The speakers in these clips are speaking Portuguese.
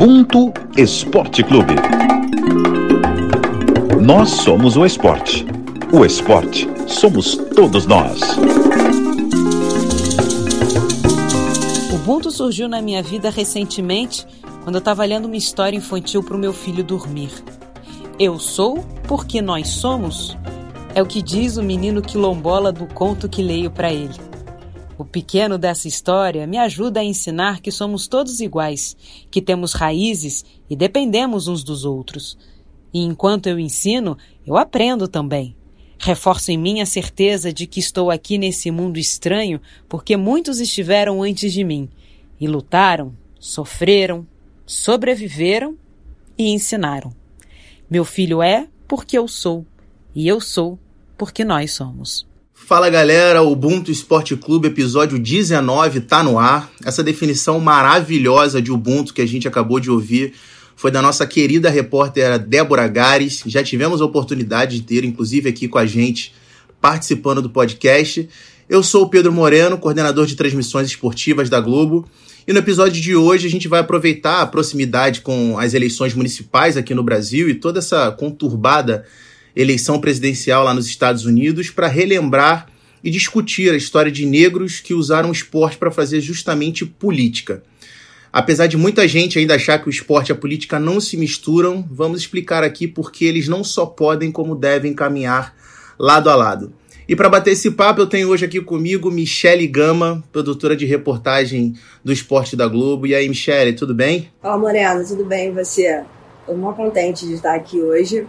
Ubuntu Esporte Clube. Nós somos o esporte. O esporte somos todos nós. O Ubuntu surgiu na minha vida recentemente, quando eu estava lendo uma história infantil para o meu filho dormir. Eu sou porque nós somos é o que diz o menino quilombola do conto que leio para ele. O pequeno dessa história me ajuda a ensinar que somos todos iguais, que temos raízes e dependemos uns dos outros. E enquanto eu ensino, eu aprendo também. Reforço em mim a certeza de que estou aqui nesse mundo estranho porque muitos estiveram antes de mim e lutaram, sofreram, sobreviveram e ensinaram. Meu filho é porque eu sou, e eu sou porque nós somos. Fala galera, o Ubuntu Esporte Clube, episódio 19, tá no ar. Essa definição maravilhosa de Ubuntu que a gente acabou de ouvir foi da nossa querida repórter Débora Gares. Já tivemos a oportunidade de ter, inclusive, aqui com a gente, participando do podcast. Eu sou o Pedro Moreno, coordenador de transmissões esportivas da Globo. E no episódio de hoje a gente vai aproveitar a proximidade com as eleições municipais aqui no Brasil e toda essa conturbada eleição presidencial lá nos Estados Unidos para relembrar e discutir a história de negros que usaram o esporte para fazer justamente política. Apesar de muita gente ainda achar que o esporte e a política não se misturam, vamos explicar aqui porque eles não só podem, como devem caminhar lado a lado. E para bater esse papo, eu tenho hoje aqui comigo Michele Gama, produtora de reportagem do Esporte da Globo. E aí, Michele, tudo bem? Olá, Moreno, tudo bem e você? Estou muito contente de estar aqui hoje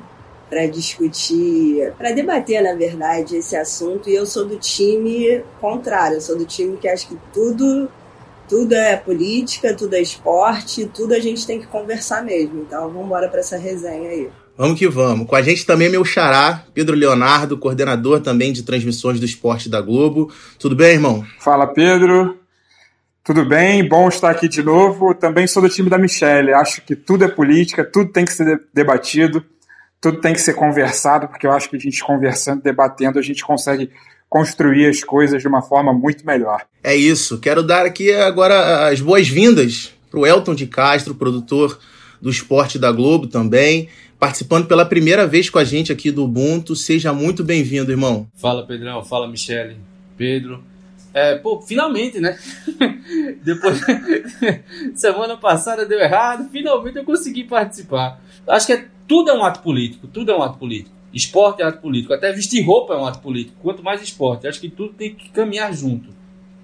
para discutir, para debater, na verdade, esse assunto. E eu sou do time contrário, eu sou do time que acha que tudo tudo é política, tudo é esporte, tudo a gente tem que conversar mesmo. Então vamos embora para essa resenha aí. Vamos que vamos. Com a gente também meu xará, Pedro Leonardo, coordenador também de transmissões do esporte da Globo. Tudo bem, irmão? Fala, Pedro. Tudo bem? Bom estar aqui de novo. Também sou do time da Michelle. Acho que tudo é política, tudo tem que ser debatido, tudo tem que ser conversado, porque eu acho que a gente conversando, debatendo, a gente consegue construir as coisas de uma forma muito melhor. É isso. Quero dar aqui agora as boas-vindas para o Elton de Castro, produtor do esporte da Globo também, participando pela primeira vez com a gente aqui do Ubuntu. Seja muito bem-vindo, irmão. Fala, Pedrão. Fala, Michele. Pedro. É, pô, finalmente, né? Depois. Semana passada deu errado, finalmente eu consegui participar. Acho que é, tudo é um ato político, tudo é um ato político. Esporte é ato político. Até vestir roupa é um ato político. Quanto mais esporte. Acho que tudo tem que caminhar junto.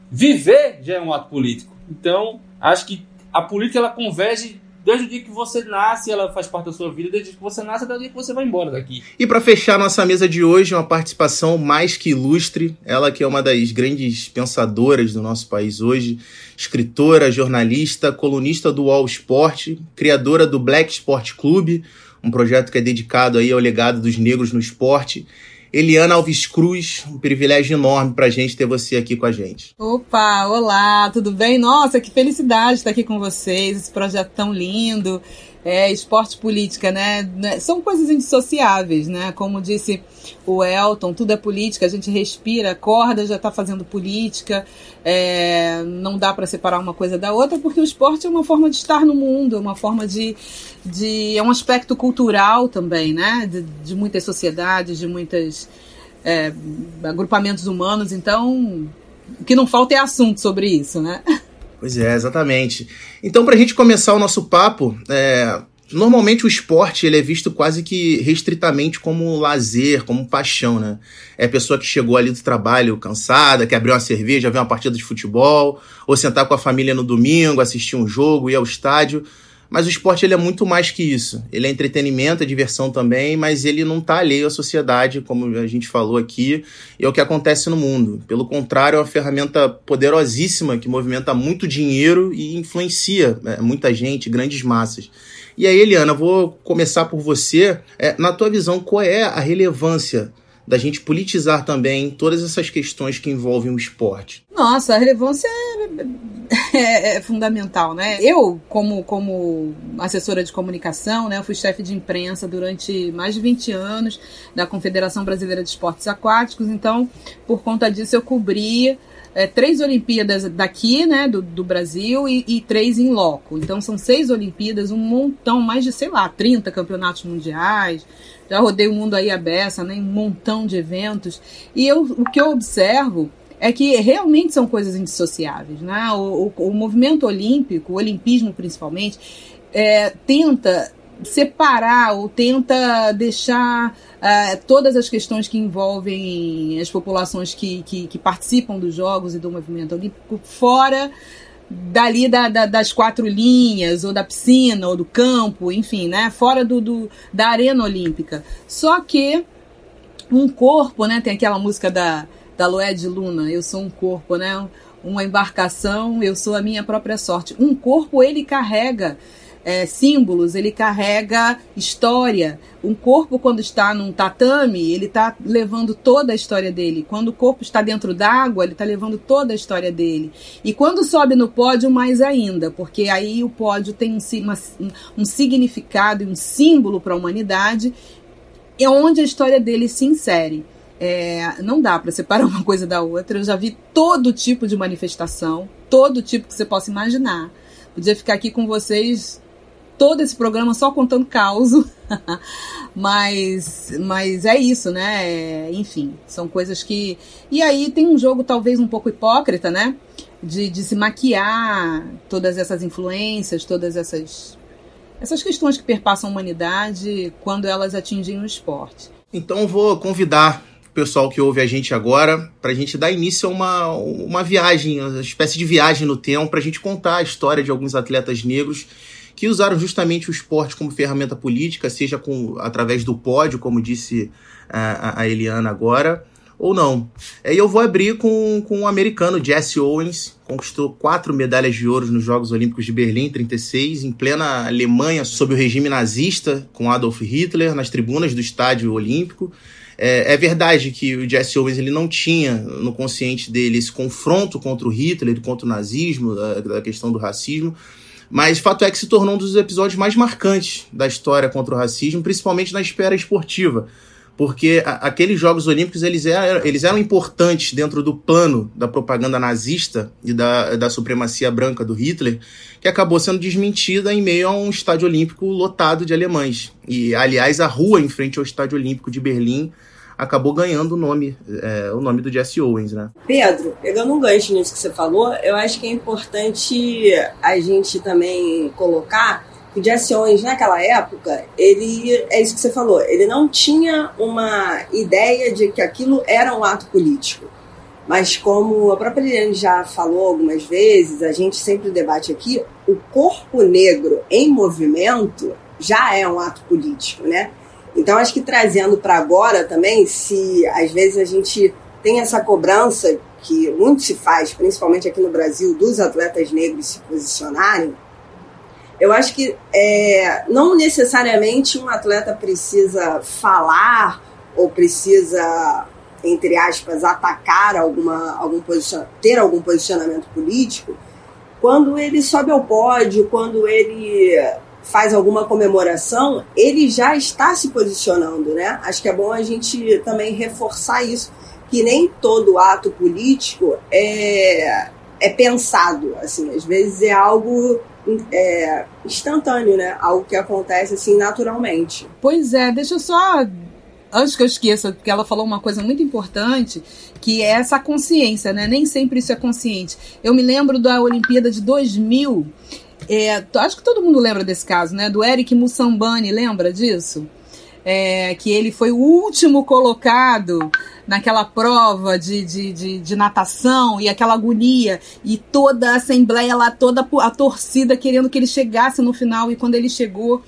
Viver já é um ato político. Então, acho que a política ela converge desde o dia que você nasce, ela faz parte da sua vida, desde que você nasce até o dia que você vai embora daqui. E para fechar nossa mesa de hoje, uma participação mais que ilustre, ela que é uma das grandes pensadoras do nosso país hoje, escritora, jornalista, colunista do All Sport, criadora do Black Sport Clube, um projeto que é dedicado aí ao legado dos negros no esporte. Eliana Alves Cruz, um privilégio enorme para a gente ter você aqui com a gente. Opa, olá, tudo bem? Nossa, que felicidade estar aqui com vocês, esse projeto tão lindo é, esporte política, né? né? São coisas indissociáveis, né? Como disse o Elton, tudo é política, a gente respira, acorda, já está fazendo política, é, não dá para separar uma coisa da outra, porque o esporte é uma forma de estar no mundo, é uma forma de. de é um aspecto cultural também, né? De, de muitas sociedades, de muitos é, agrupamentos humanos, então. O que não falta é assunto sobre isso, né? Pois é, exatamente. Então, para a gente começar o nosso papo, é, normalmente o esporte ele é visto quase que restritamente como lazer, como paixão, né? É a pessoa que chegou ali do trabalho cansada, que abriu uma cerveja, ver uma partida de futebol, ou sentar com a família no domingo, assistir um jogo, ir ao estádio. Mas o esporte ele é muito mais que isso. Ele é entretenimento, é diversão também, mas ele não está alheio à sociedade, como a gente falou aqui, e é o que acontece no mundo. Pelo contrário, é uma ferramenta poderosíssima que movimenta muito dinheiro e influencia é, muita gente, grandes massas. E aí, Eliana, vou começar por você. É, na tua visão, qual é a relevância da gente politizar também todas essas questões que envolvem o esporte? Nossa, a relevância é, é, é, fundamental, né? Eu, como, como assessora de comunicação, né, fui chefe de imprensa durante mais de 20 anos da Confederação Brasileira de Esportes Aquáticos, então, por conta disso, eu cobri é, três Olimpíadas daqui, né, do, do Brasil, e, e, três em loco. Então são seis Olimpíadas, um montão, mais de, sei lá, 30 campeonatos mundiais. Já rodei o mundo aí a beça, né, um montão de eventos. E eu, o que eu observo é que realmente são coisas indissociáveis. Né? O, o, o movimento olímpico, o olimpismo principalmente, é, tenta separar ou tenta deixar uh, todas as questões que envolvem as populações que, que, que, participam dos Jogos e do movimento olímpico fora dali da, da, das quatro linhas, ou da piscina, ou do campo, enfim, né? fora do, do, da arena olímpica. Só que um corpo, né? tem aquela música da, da Loé de Luna, Eu Sou um Corpo, né? uma embarcação, eu sou a minha própria sorte. Um corpo ele carrega é, símbolos, ele carrega história. Um corpo, quando está num tatame, ele está levando toda a história dele. Quando o corpo está dentro d'água, ele está levando toda a história dele. E quando sobe no pódio, mais ainda, porque aí o pódio tem um, uma, um significado e um símbolo para a humanidade, é onde a história dele se insere. É, não dá para separar uma coisa da outra. Eu já vi todo tipo de manifestação, todo tipo que você possa imaginar. Podia ficar aqui com vocês todo esse programa só contando caos. mas, mas é isso, né? É, enfim, são coisas que. E aí tem um jogo talvez um pouco hipócrita, né? De, de se maquiar todas essas influências, todas essas, essas questões que perpassam a humanidade quando elas atingem o esporte. Então vou convidar o pessoal que ouve a gente agora para a gente dar início a uma, uma viagem, uma espécie de viagem no tempo, para a gente contar a história de alguns atletas negros que usaram justamente o esporte como ferramenta política, seja com, através do pódio, como disse a, a Eliana agora, ou não. E eu vou abrir com, com o americano Jesse Owens, conquistou quatro medalhas de ouro nos Jogos Olímpicos de Berlim em 36, em plena Alemanha, sob o regime nazista, com Adolf Hitler, nas tribunas do Estádio Olímpico. É, é, verdade que o Jesse Owens ele não tinha no consciente dele esse confronto contra o Hitler, contra o nazismo, da, da questão do racismo, mas fato é que se tornou um dos episódios mais marcantes da história contra o racismo, principalmente na esfera esportiva. Porque a, aqueles Jogos Olímpicos eles eram, eles eram importantes dentro do plano da propaganda nazista e da, da supremacia branca do Hitler, que acabou sendo desmentida em meio a um estádio olímpico lotado de alemães. E, aliás, a rua em frente ao Estádio Olímpico de Berlim acabou ganhando o nome, é, o nome do Jesse Owens, né? Pedro, pegando um gancho nisso que você falou, eu acho que é importante a gente também colocar que Jesse Owens, naquela época, ele, é isso que você falou, ele não tinha uma ideia de que aquilo era um ato político. Mas como a própria Liliane já falou algumas vezes, a gente sempre debate aqui, o corpo negro em movimento já é um ato político, né? Então, acho que trazendo para agora também, se às vezes a gente tem essa cobrança que muito se faz, principalmente aqui no Brasil, dos atletas negros se posicionarem, eu acho que é, não necessariamente um atleta precisa falar ou precisa, entre aspas, atacar alguma, algum ter algum posicionamento político quando ele sobe ao pódio, quando ele faz alguma comemoração, ele já está se posicionando, né? Acho que é bom a gente também reforçar isso, que nem todo ato político é, é pensado, assim, às vezes é algo é, instantâneo, né? Algo que acontece assim naturalmente. Pois é, deixa eu só antes que eu esqueça, porque ela falou uma coisa muito importante, que é essa consciência, né? Nem sempre isso é consciente. Eu me lembro da Olimpíada de 2000 é, acho que todo mundo lembra desse caso, né? Do Eric Mussambani, lembra disso? É, que ele foi o último colocado naquela prova de, de, de, de, natação e aquela agonia e toda a assembleia lá, toda a torcida querendo que ele chegasse no final e quando ele chegou,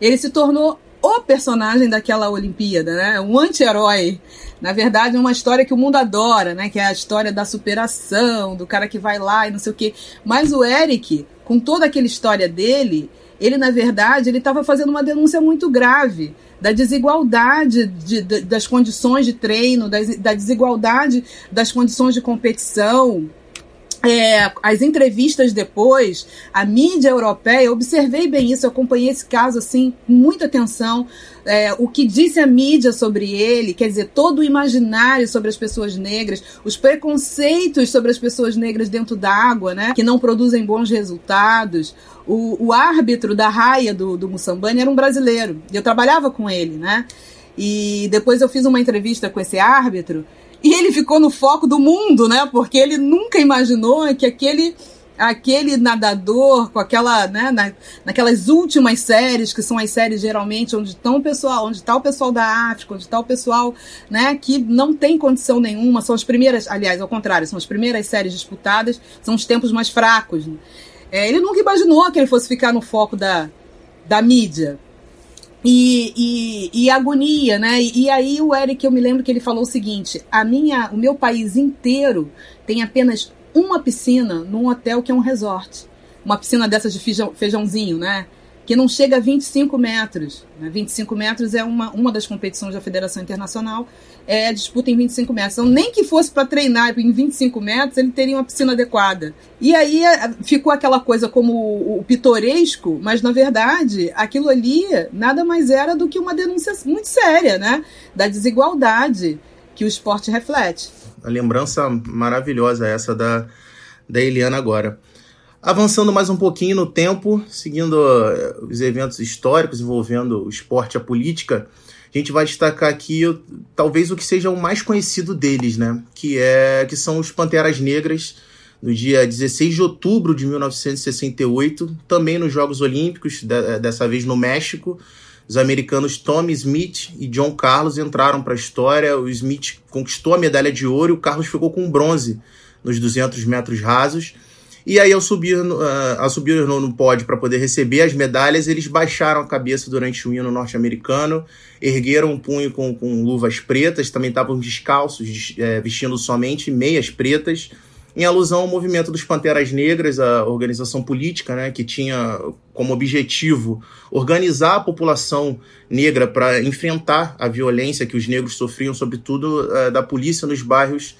ele se tornou o personagem daquela Olimpíada, né? Um anti-herói. Na verdade, é uma história que o mundo adora, né? Que é a história da superação, do cara que vai lá e não sei o quê. Mas o Eric, com toda aquela história dele, ele, na verdade, ele estava fazendo uma denúncia muito grave da desigualdade de, de, das condições de treino, da, da desigualdade das condições de competição. é, as entrevistas depois, a mídia europeia, eu observei bem isso, eu acompanhei esse caso assim, com muita atenção. É, o que disse a mídia sobre ele, quer dizer, todo o imaginário sobre as pessoas negras, os preconceitos sobre as pessoas negras dentro da água, né, que não produzem bons resultados. O, o árbitro da raia do, do Mussambani era um brasileiro, e eu trabalhava com ele, né? E depois eu fiz uma entrevista com esse árbitro e ele ficou no foco do mundo, né? Porque ele nunca imaginou que aquele aquele nadador com aquela, né, na, naquelas últimas séries que são as séries geralmente onde estão pessoal, onde está o pessoal da África, onde está o pessoal, né, que não tem condição nenhuma, são as primeiras, aliás, ao contrário, são as primeiras séries disputadas, são os tempos mais fracos. Né? É, ele nunca imaginou que ele fosse ficar no foco da, da mídia. E, e, e, agonia, né? E, e, aí o Eric, eu me lembro que ele falou o seguinte: a minha, o meu país inteiro tem apenas uma piscina num hotel que é um resort. Uma piscina dessas de feijão, feijãozinho, né? Que não chega a 25 metros. Né? 25 metros é uma, uma das competições da Federação Internacional, é disputa em 25 metros. Então, nem que fosse para treinar em 25 metros, ele teria uma piscina adequada. E aí ficou aquela coisa como o, o pitoresco, mas na verdade aquilo ali nada mais era do que uma denúncia muito séria, né? Da desigualdade que o esporte reflete. A lembrança maravilhosa essa da, da Eliana agora. Avançando mais um pouquinho no tempo, seguindo eh, os eventos históricos envolvendo o esporte e a política, a gente vai destacar aqui talvez o que seja o mais conhecido deles, né? Que, é, que são os Panteras Negras, no dia 16 de outubro de 1968, também nos Jogos Olímpicos, dessa vez no México. Os americanos Tommy Smith e John Carlos entraram para a história. O Smith conquistou a medalha de ouro e o Carlos ficou com bronze nos 200 metros rasos. E aí, ao subir, uh, ao subir no, no pódio para poder receber as medalhas, eles baixaram a cabeça durante o hino norte-americano, ergueram um punho com, com luvas pretas, também estavam descalços, é, vestindo somente meias pretas, em alusão ao movimento dos Panteras Negras, a organização política, né, que tinha como objetivo organizar a população negra para enfrentar a violência que os negros sofriam, sobretudo uh, da polícia nos bairros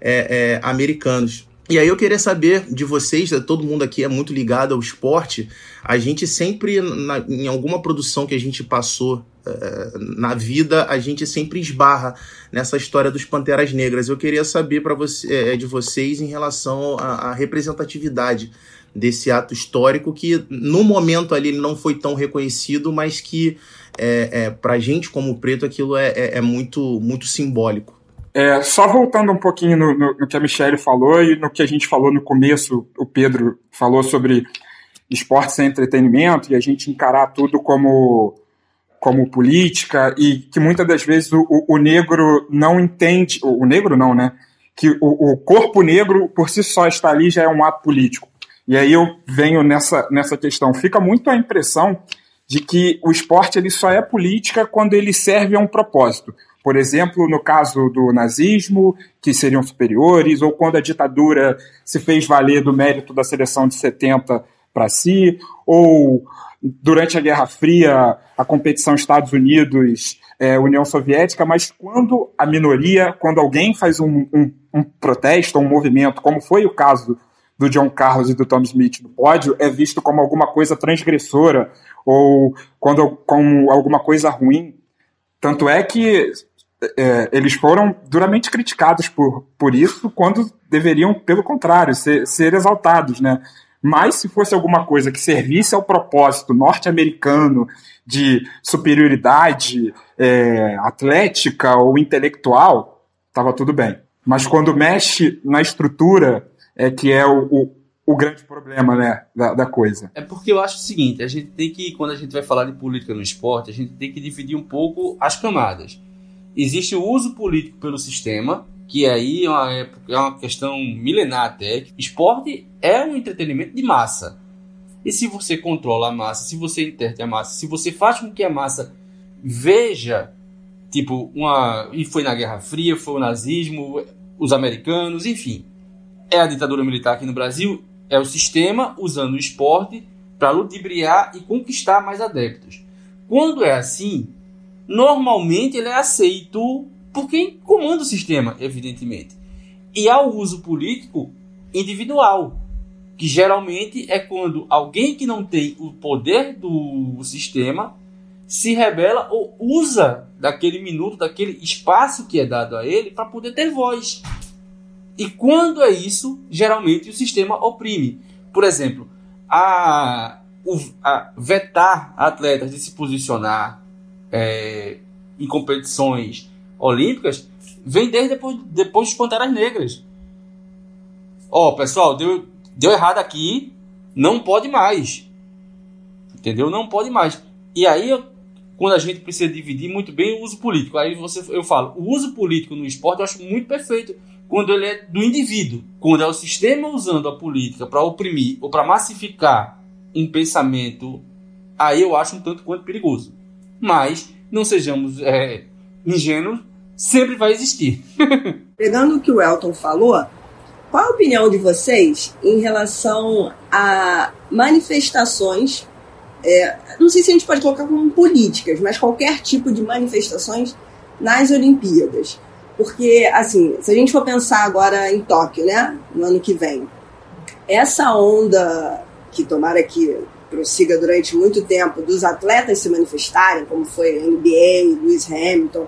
é, é, americanos. E aí eu queria saber de vocês, todo mundo aqui é muito ligado ao esporte, a gente sempre, na, em alguma produção que a gente passou uh, na vida, a gente sempre esbarra nessa história dos Panteras Negras. Eu queria saber para você, é, de vocês em relação à, representatividade desse ato histórico que no momento ali não foi tão reconhecido, mas que é, é, para gente como preto aquilo é, é, é muito, muito simbólico. É, só voltando um pouquinho no, no, no, que a Michelle falou e no que a gente falou no começo, o Pedro falou sobre esportes e entretenimento e a gente encarar tudo como, como política e que muitas das vezes o, o negro não entende, o, o, negro não, né? Que o, o corpo negro por si só está ali já é um ato político. E aí eu venho nessa, nessa questão. Fica muito a impressão de que o esporte ele só é política quando ele serve a um propósito. Por exemplo, no caso do nazismo, que seriam superiores, ou quando a ditadura se fez valer do mérito da seleção de 70 para si, ou durante a Guerra Fria, a competição Estados Unidos, é, União Soviética, mas quando a minoria, quando alguém faz um, um, um protesto, um movimento, como foi o caso do John Carlos e do Tom Smith no pódio, é visto como alguma coisa transgressora ou quando, como alguma coisa ruim. Tanto é que é, eles foram duramente criticados por, por isso, quando deveriam, pelo contrário, ser, ser exaltados, né? Mas se fosse alguma coisa que servisse ao propósito norte-americano de superioridade é, atlética ou intelectual, estava tudo bem. Mas quando mexe na estrutura, é que é o, o, o grande problema né, da, da, coisa. É porque eu acho o seguinte: a gente tem que, quando a gente vai falar de política no esporte, a gente tem que dividir um pouco as camadas. Existe o uso político pelo sistema, que aí é uma, é uma questão milenar até. Esporte é um entretenimento de massa. E se você controla a massa, se você interte a massa, se você faz com que a massa veja, tipo, uma. E foi na Guerra Fria, foi o nazismo, os americanos, enfim. É a ditadura militar aqui no Brasil, é o sistema usando o esporte para ludibriar e conquistar mais adeptos. Quando é assim, normalmente ele é aceito por quem comanda o sistema, evidentemente. E ao uso político, individual, que geralmente é quando alguém que não tem o poder do sistema se rebela ou usa daquele minuto, daquele espaço que é dado a ele para poder ter voz. E quando é isso, geralmente o sistema oprime. Por exemplo, a, o, a vetar atletas de se posicionar é, em competições olímpicas vem desde depois, depois dos Panteras Negras. Ó, oh, pessoal, deu, deu errado aqui, não pode mais. Entendeu? Não pode mais. E aí, quando a gente precisa dividir muito bem o uso político, aí você, eu falo, o uso político no esporte eu acho muito perfeito quando ele é do indivíduo, quando é o sistema usando a política para oprimir ou para massificar um pensamento, aí eu acho um tanto quanto perigoso. Mas não sejamos é, ingênuos, sempre vai existir. Pegando o que o Elton falou, qual a opinião de vocês em relação a manifestações? É, não sei se a gente pode colocar como políticas, mas qualquer tipo de manifestações nas Olimpíadas. Porque, assim, se a gente for pensar agora em Tóquio, né, no ano que vem, essa onda que tomara que prossiga durante muito tempo dos atletas se manifestarem, como foi a NBA, Lewis Hamilton,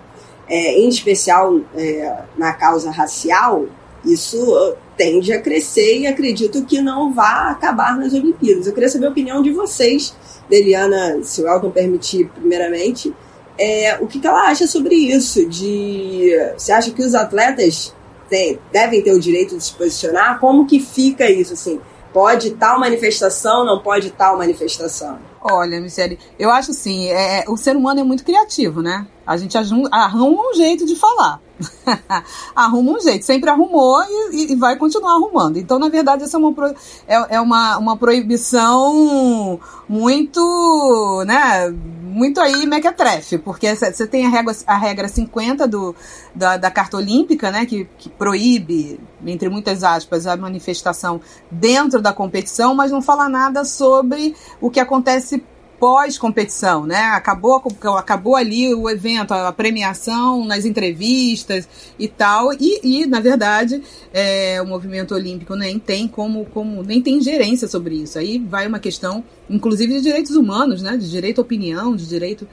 é, em especial é, na causa racial, isso tende a crescer e acredito que não vá acabar nas Olimpíadas. Eu queria saber a opinião de vocês, Deliana, se o Elton permitir, primeiramente, é, o que, que, ela acha sobre isso? De você acha que os atletas têm, devem ter o direito de se posicionar? Como que fica isso assim? Pode tal manifestação, não pode tal manifestação? Olha, Michele, eu acho assim, é, o ser humano é muito criativo, né? A gente arruma um jeito de falar. arruma um jeito, sempre arrumou e, e, vai continuar arrumando. Então, na verdade, essa é uma, é, é uma, uma proibição muito, né, muito aí mequetrefe, porque você tem a regra, a regra 50 do, da, da Carta Olímpica, né, que, que proíbe, entre muitas aspas, a manifestação dentro da competição, mas não fala nada sobre o que acontece pós-competição, né? Acabou, acabou ali o evento, a premiação, nas entrevistas e tal. E, e na verdade, é, o movimento olímpico nem tem como, como nem tem ingerência sobre isso. Aí vai uma questão, inclusive, de direitos humanos, né? De direito à opinião, de direito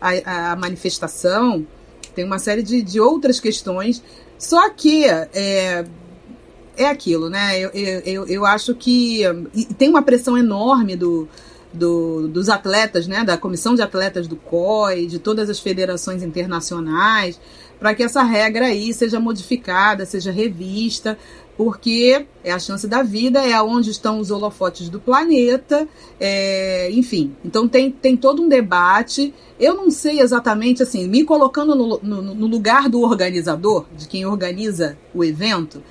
à, à manifestação. Tem uma série de, de outras questões. Só que é, é aquilo, né? Eu, eu, eu acho que tem uma pressão enorme do do, dos atletas, né, da comissão de atletas do COI, de todas as federações internacionais, para que essa regra aí seja modificada, seja revista, porque é a chance da vida, é onde estão os holofotes do planeta, é, enfim. Então tem, tem todo um debate. Eu não sei exatamente, assim, me colocando no, no, no lugar do organizador, de quem organiza o evento,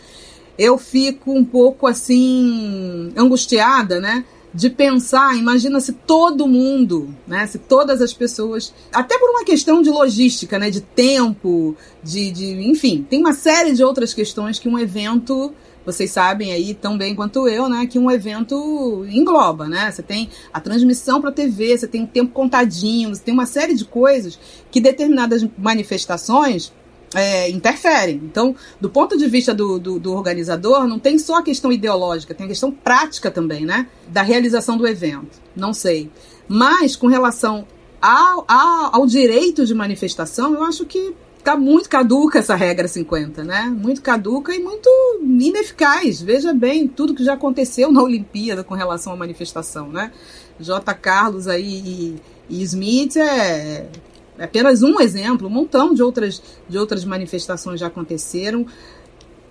eu fico um pouco assim angustiada, né? De pensar, imagina se todo mundo, né, se todas as pessoas, até por uma questão de logística, né, de tempo, de, de enfim, tem uma série de outras questões que um evento vocês sabem aí tão bem quanto eu, né, que um evento engloba, né? Você tem a transmissão para TV, você tem o tempo contadinho, você tem uma série de coisas que determinadas manifestações é, interferem. Então, do ponto de vista do, do, do, organizador, não tem só a questão ideológica, tem a questão prática também, né? Da realização do evento. Não sei. Mas, com relação ao, ao, ao direito de manifestação, eu acho que está muito caduca essa regra 50, né? Muito caduca e muito ineficaz. Veja bem tudo que já aconteceu na Olimpíada com relação à manifestação, né? J. Carlos aí e, e Smith é apenas um exemplo, um montão de outras, de outras manifestações já aconteceram.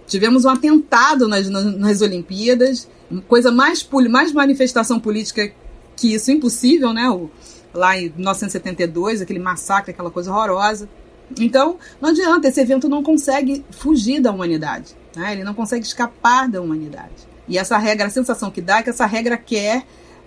Tivemos um atentado nas, nas Olimpíadas, coisa mais, mais manifestação política que isso, impossível, né? O, lá em 1972, aquele massacre, aquela coisa horrorosa. Então, não adianta, esse evento não consegue fugir da humanidade, né? ele não consegue escapar da humanidade. E essa regra, a sensação que dá é que essa regra quer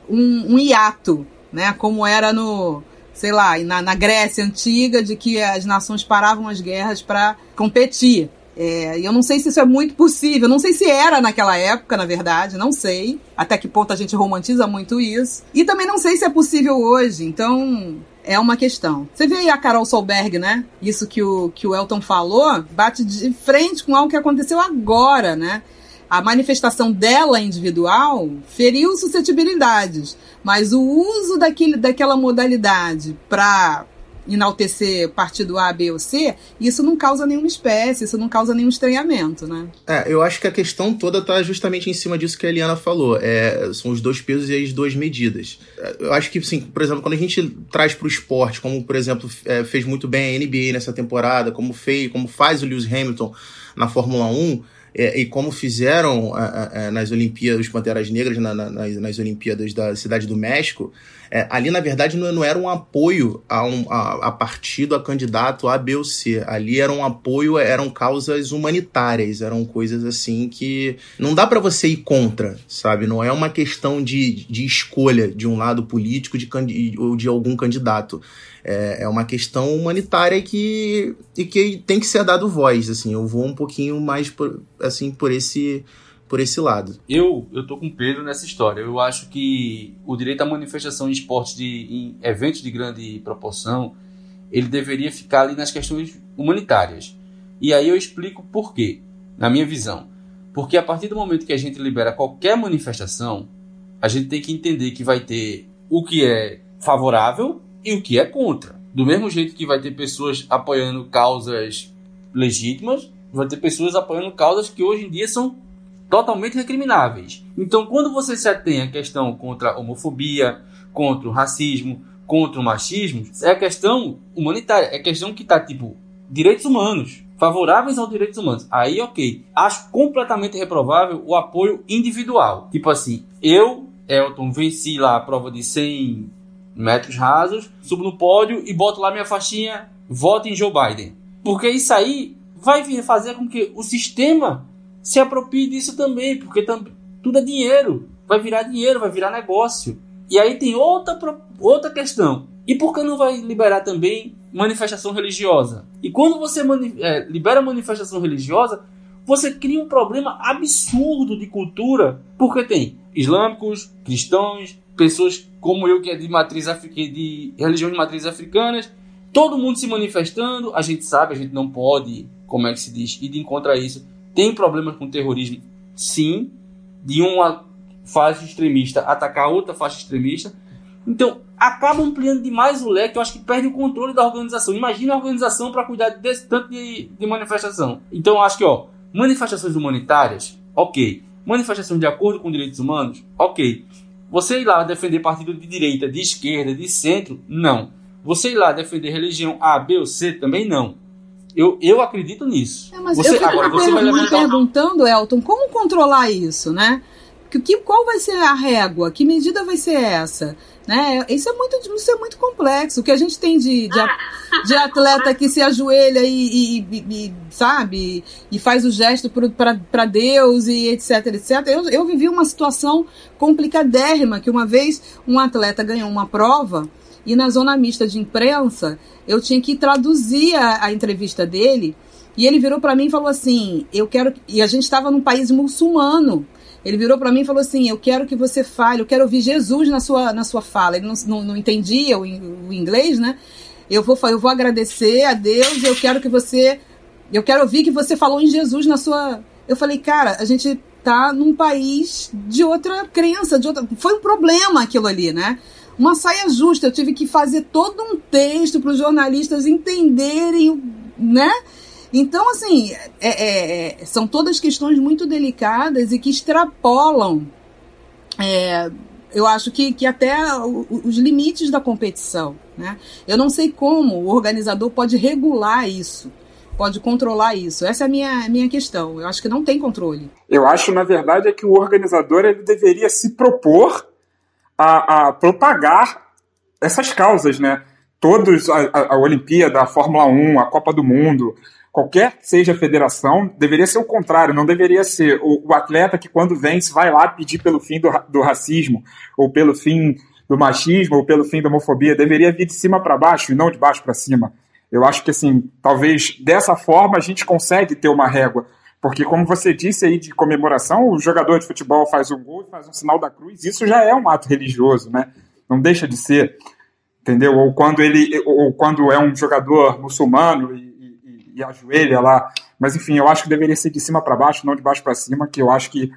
um, um hiato, né? como era no, sei lá, na, na Grécia antiga, de que as nações paravam as guerras para competir. É, eu não sei se isso é muito possível, não sei se era naquela época, na verdade, não sei até que ponto a gente romantiza muito isso. E também não sei se é possível hoje, então é uma questão. Você vê aí a Carol Solberg, né? Isso que o, que o Elton falou, bate de frente com algo que aconteceu agora, né? A manifestação dela individual feriu suscetibilidades, mas o uso daquele, daquela modalidade para enaltecer partido A, B ou C, isso não causa nenhuma espécie, isso não causa nenhum estranhamento, né? É, eu acho que a questão toda está justamente em cima disso que a Eliana falou. É, são os dois pesos e as duas medidas. Eu acho que, assim, por exemplo, quando a gente traz para o esporte, como, por exemplo, é, fez muito bem a NBA nessa temporada, como fez, como faz o Lewis Hamilton na Fórmula 1, é, e como fizeram é, é, nas Olimpíadas, os Panteras Negras, na, na, nas, nas Olimpíadas da Cidade do México, é, ali, na verdade, não, não, era um apoio a, um, a, a, partido, a candidato A, B ou C. Ali era um apoio, eram causas humanitárias, eram coisas assim que não dá para você ir contra, sabe? Não é uma questão de, de escolha de um lado político de, ou de algum candidato. É, é uma questão humanitária que, e que tem que ser dado voz, assim. Eu vou um pouquinho mais por, assim, por esse por esse lado. Eu, eu tô com o Pedro nessa história. Eu acho que o direito à manifestação em esportes de em eventos de grande proporção, ele deveria ficar ali nas questões humanitárias. E aí eu explico por quê, na minha visão. Porque a partir do momento que a gente libera qualquer manifestação, a gente tem que entender que vai ter o que é favorável e o que é contra. Do mesmo jeito que vai ter pessoas apoiando causas legítimas, vai ter pessoas apoiando causas que hoje em dia são totalmente recrimináveis. Então, quando você se atém à questão contra a homofobia, contra o racismo, contra o machismo, é a questão humanitária, é a questão que está tipo direitos humanos, favoráveis aos direitos humanos. Aí, ok. Acho completamente reprovável o apoio individual. Tipo assim, eu, Elton, venci lá a prova de 100 metros rasos, subo no pódio e boto lá minha faixinha, voto em Joe Biden. Porque isso aí vai fazer com que o sistema se aproprie disso também, porque tam, tudo é dinheiro. Vai virar dinheiro, vai virar negócio. E aí tem outra, outra questão. E por que não vai liberar também manifestação religiosa? E quando você mani é, libera manifestação religiosa, você cria um problema absurdo de cultura, porque tem islâmicos, cristãos, pessoas como eu que é de matriz de religião de matriz africanas, todo mundo se manifestando. A gente sabe, a gente não pode, como é que se diz, ir de encontro a isso tem problemas com terrorismo, sim, de uma faixa extremista atacar outra faixa extremista. Então, acaba ampliando demais o leque, eu acho que perde o controle da organização. Imagina a organização para cuidar desse tanto de, de manifestação. Então, eu acho que, ó, manifestações humanitárias, ok. Manifestações de acordo com direitos humanos, ok. Você ir lá defender partido de direita, de esquerda, de centro, não. Você ir lá defender religião A, B ou C, também não. Eu, eu acredito nisso. É, mas você, eu fico agora, você vai levantar... perguntando, Elton, como controlar isso, né? Que, que, qual vai ser a régua? Que medida vai ser essa? Né? Isso, é muito, isso é muito complexo. O que a gente tem de, de, de atleta que se ajoelha e, e, e, sabe, e faz o gesto para Deus e etc, etc. Eu, eu vivi uma situação complicadérrima, que uma vez um atleta ganhou uma prova e na zona mista de imprensa, eu tinha que traduzir a, a entrevista dele. E ele virou para mim e falou assim: Eu quero. E a gente estava num país muçulmano. Ele virou para mim e falou assim: Eu quero que você fale, eu quero ouvir Jesus na sua, na sua fala. Ele não, não, não entendia o, o, inglês, né? Eu vou, eu vou agradecer a Deus, eu quero que você. Eu quero ouvir que você falou em Jesus na sua. Eu falei, cara, a gente tá num país de outra crença, de outra. Foi um problema aquilo ali, né? uma saia justa. Eu tive que fazer todo um texto para os jornalistas entenderem, né? Então, assim, é, é, é, são todas questões muito delicadas e que extrapolam, é, eu acho que, que até os limites da competição. Né? Eu não sei como o organizador pode regular isso, pode controlar isso. Essa é a minha, minha questão. Eu acho que não tem controle. Eu acho, na verdade, é que o organizador ele deveria se propor a, a propagar essas causas, né? Todos, a, a, a Olimpíada, a Fórmula 1, a Copa do Mundo, qualquer que seja a federação, deveria ser o contrário, não deveria ser o, o atleta que quando vence vai lá pedir pelo fim do, do, racismo, ou pelo fim do machismo, ou pelo fim da homofobia, deveria vir de cima para baixo e não de baixo para cima. Eu acho que assim, talvez dessa forma a gente consegue ter uma régua. Porque, como você disse aí de comemoração, o jogador de futebol faz um gol, faz um sinal da cruz, isso já é um ato religioso, né? Não deixa de ser, entendeu? Ou quando ele, ou quando é um jogador muçulmano e, e, ajoelha lá Mas enfim, eu acho que deveria ser de cima para baixo, não de baixo para cima, que eu acho que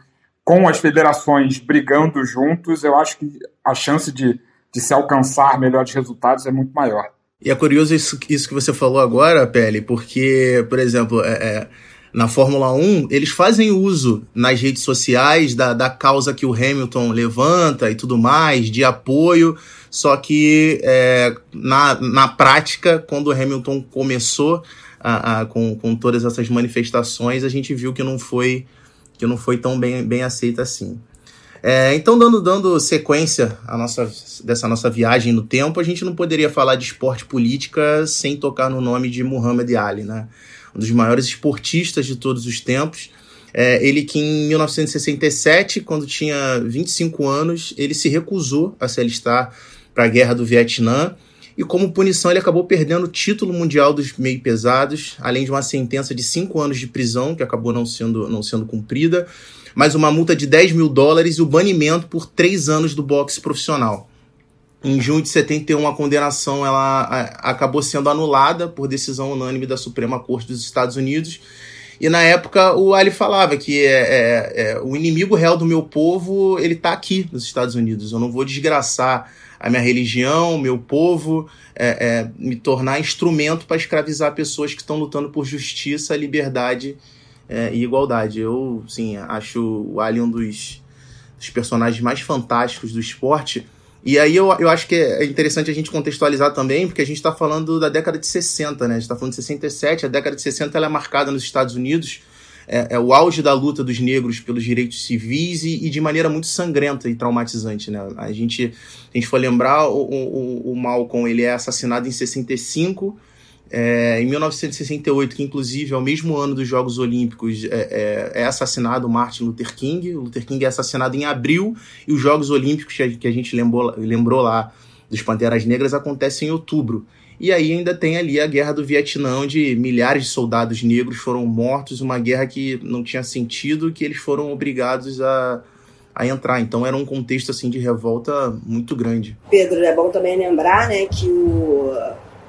com as federações brigando juntos, eu acho que a chance de, de se alcançar melhores resultados é muito maior. E é curioso isso, isso que você falou agora, Pele, porque, por exemplo, é, é, na Fórmula 1, eles fazem uso nas redes sociais da, da causa que o Hamilton levanta e tudo mais, de apoio, só que é, na, na prática, quando o Hamilton começou a, a, com, com todas essas manifestações, a gente viu que não foi, que não foi tão bem, bem aceita assim. É, então, dando, dando sequência à nossa, dessa nossa viagem no tempo, a gente não poderia falar de esporte política sem tocar no nome de Muhammad Ali, né? um dos maiores esportistas de todos os tempos. É, ele que em 1967, quando tinha 25 anos, ele se recusou a se alistar para a Guerra do Vietnã e como punição ele acabou perdendo o título mundial dos meio pesados, além de uma sentença de cinco anos de prisão que acabou não sendo, não sendo cumprida mais uma multa de 10 mil dólares e o banimento por três anos do boxe profissional. Em junho de 71, a condenação ela acabou sendo anulada por decisão unânime da Suprema Corte dos Estados Unidos. E na época o Ali falava que é, é, é, o inimigo real do meu povo ele está aqui nos Estados Unidos. Eu não vou desgraçar a minha religião, meu povo, é, é, me tornar instrumento para escravizar pessoas que estão lutando por justiça, liberdade é, e igualdade. Eu, sim, acho o Ali um dos, dos, personagens mais fantásticos do esporte. E aí eu, eu acho que é interessante a gente contextualizar também, porque a gente está falando da década de 60, né? A gente está falando de 67, a década de 60 ela é marcada nos Estados Unidos, é, é, o auge da luta dos negros pelos direitos civis e, e, de maneira muito sangrenta e traumatizante, né? A gente, a gente for lembrar, o, o, o Malcolm ele é assassinado em 65, é, em 1968, que inclusive é o mesmo ano dos Jogos Olímpicos, é, é, é, assassinado Martin Luther King. O Luther King é assassinado em abril e os Jogos Olímpicos que a gente lembrou, lembrou lá dos Panteras Negras acontecem em outubro. E aí ainda tem ali a Guerra do Vietnã, onde milhares de soldados negros foram mortos, uma guerra que não tinha sentido, que eles foram obrigados a, a entrar. Então era um contexto assim de revolta muito grande. Pedro, é bom também lembrar, né, que o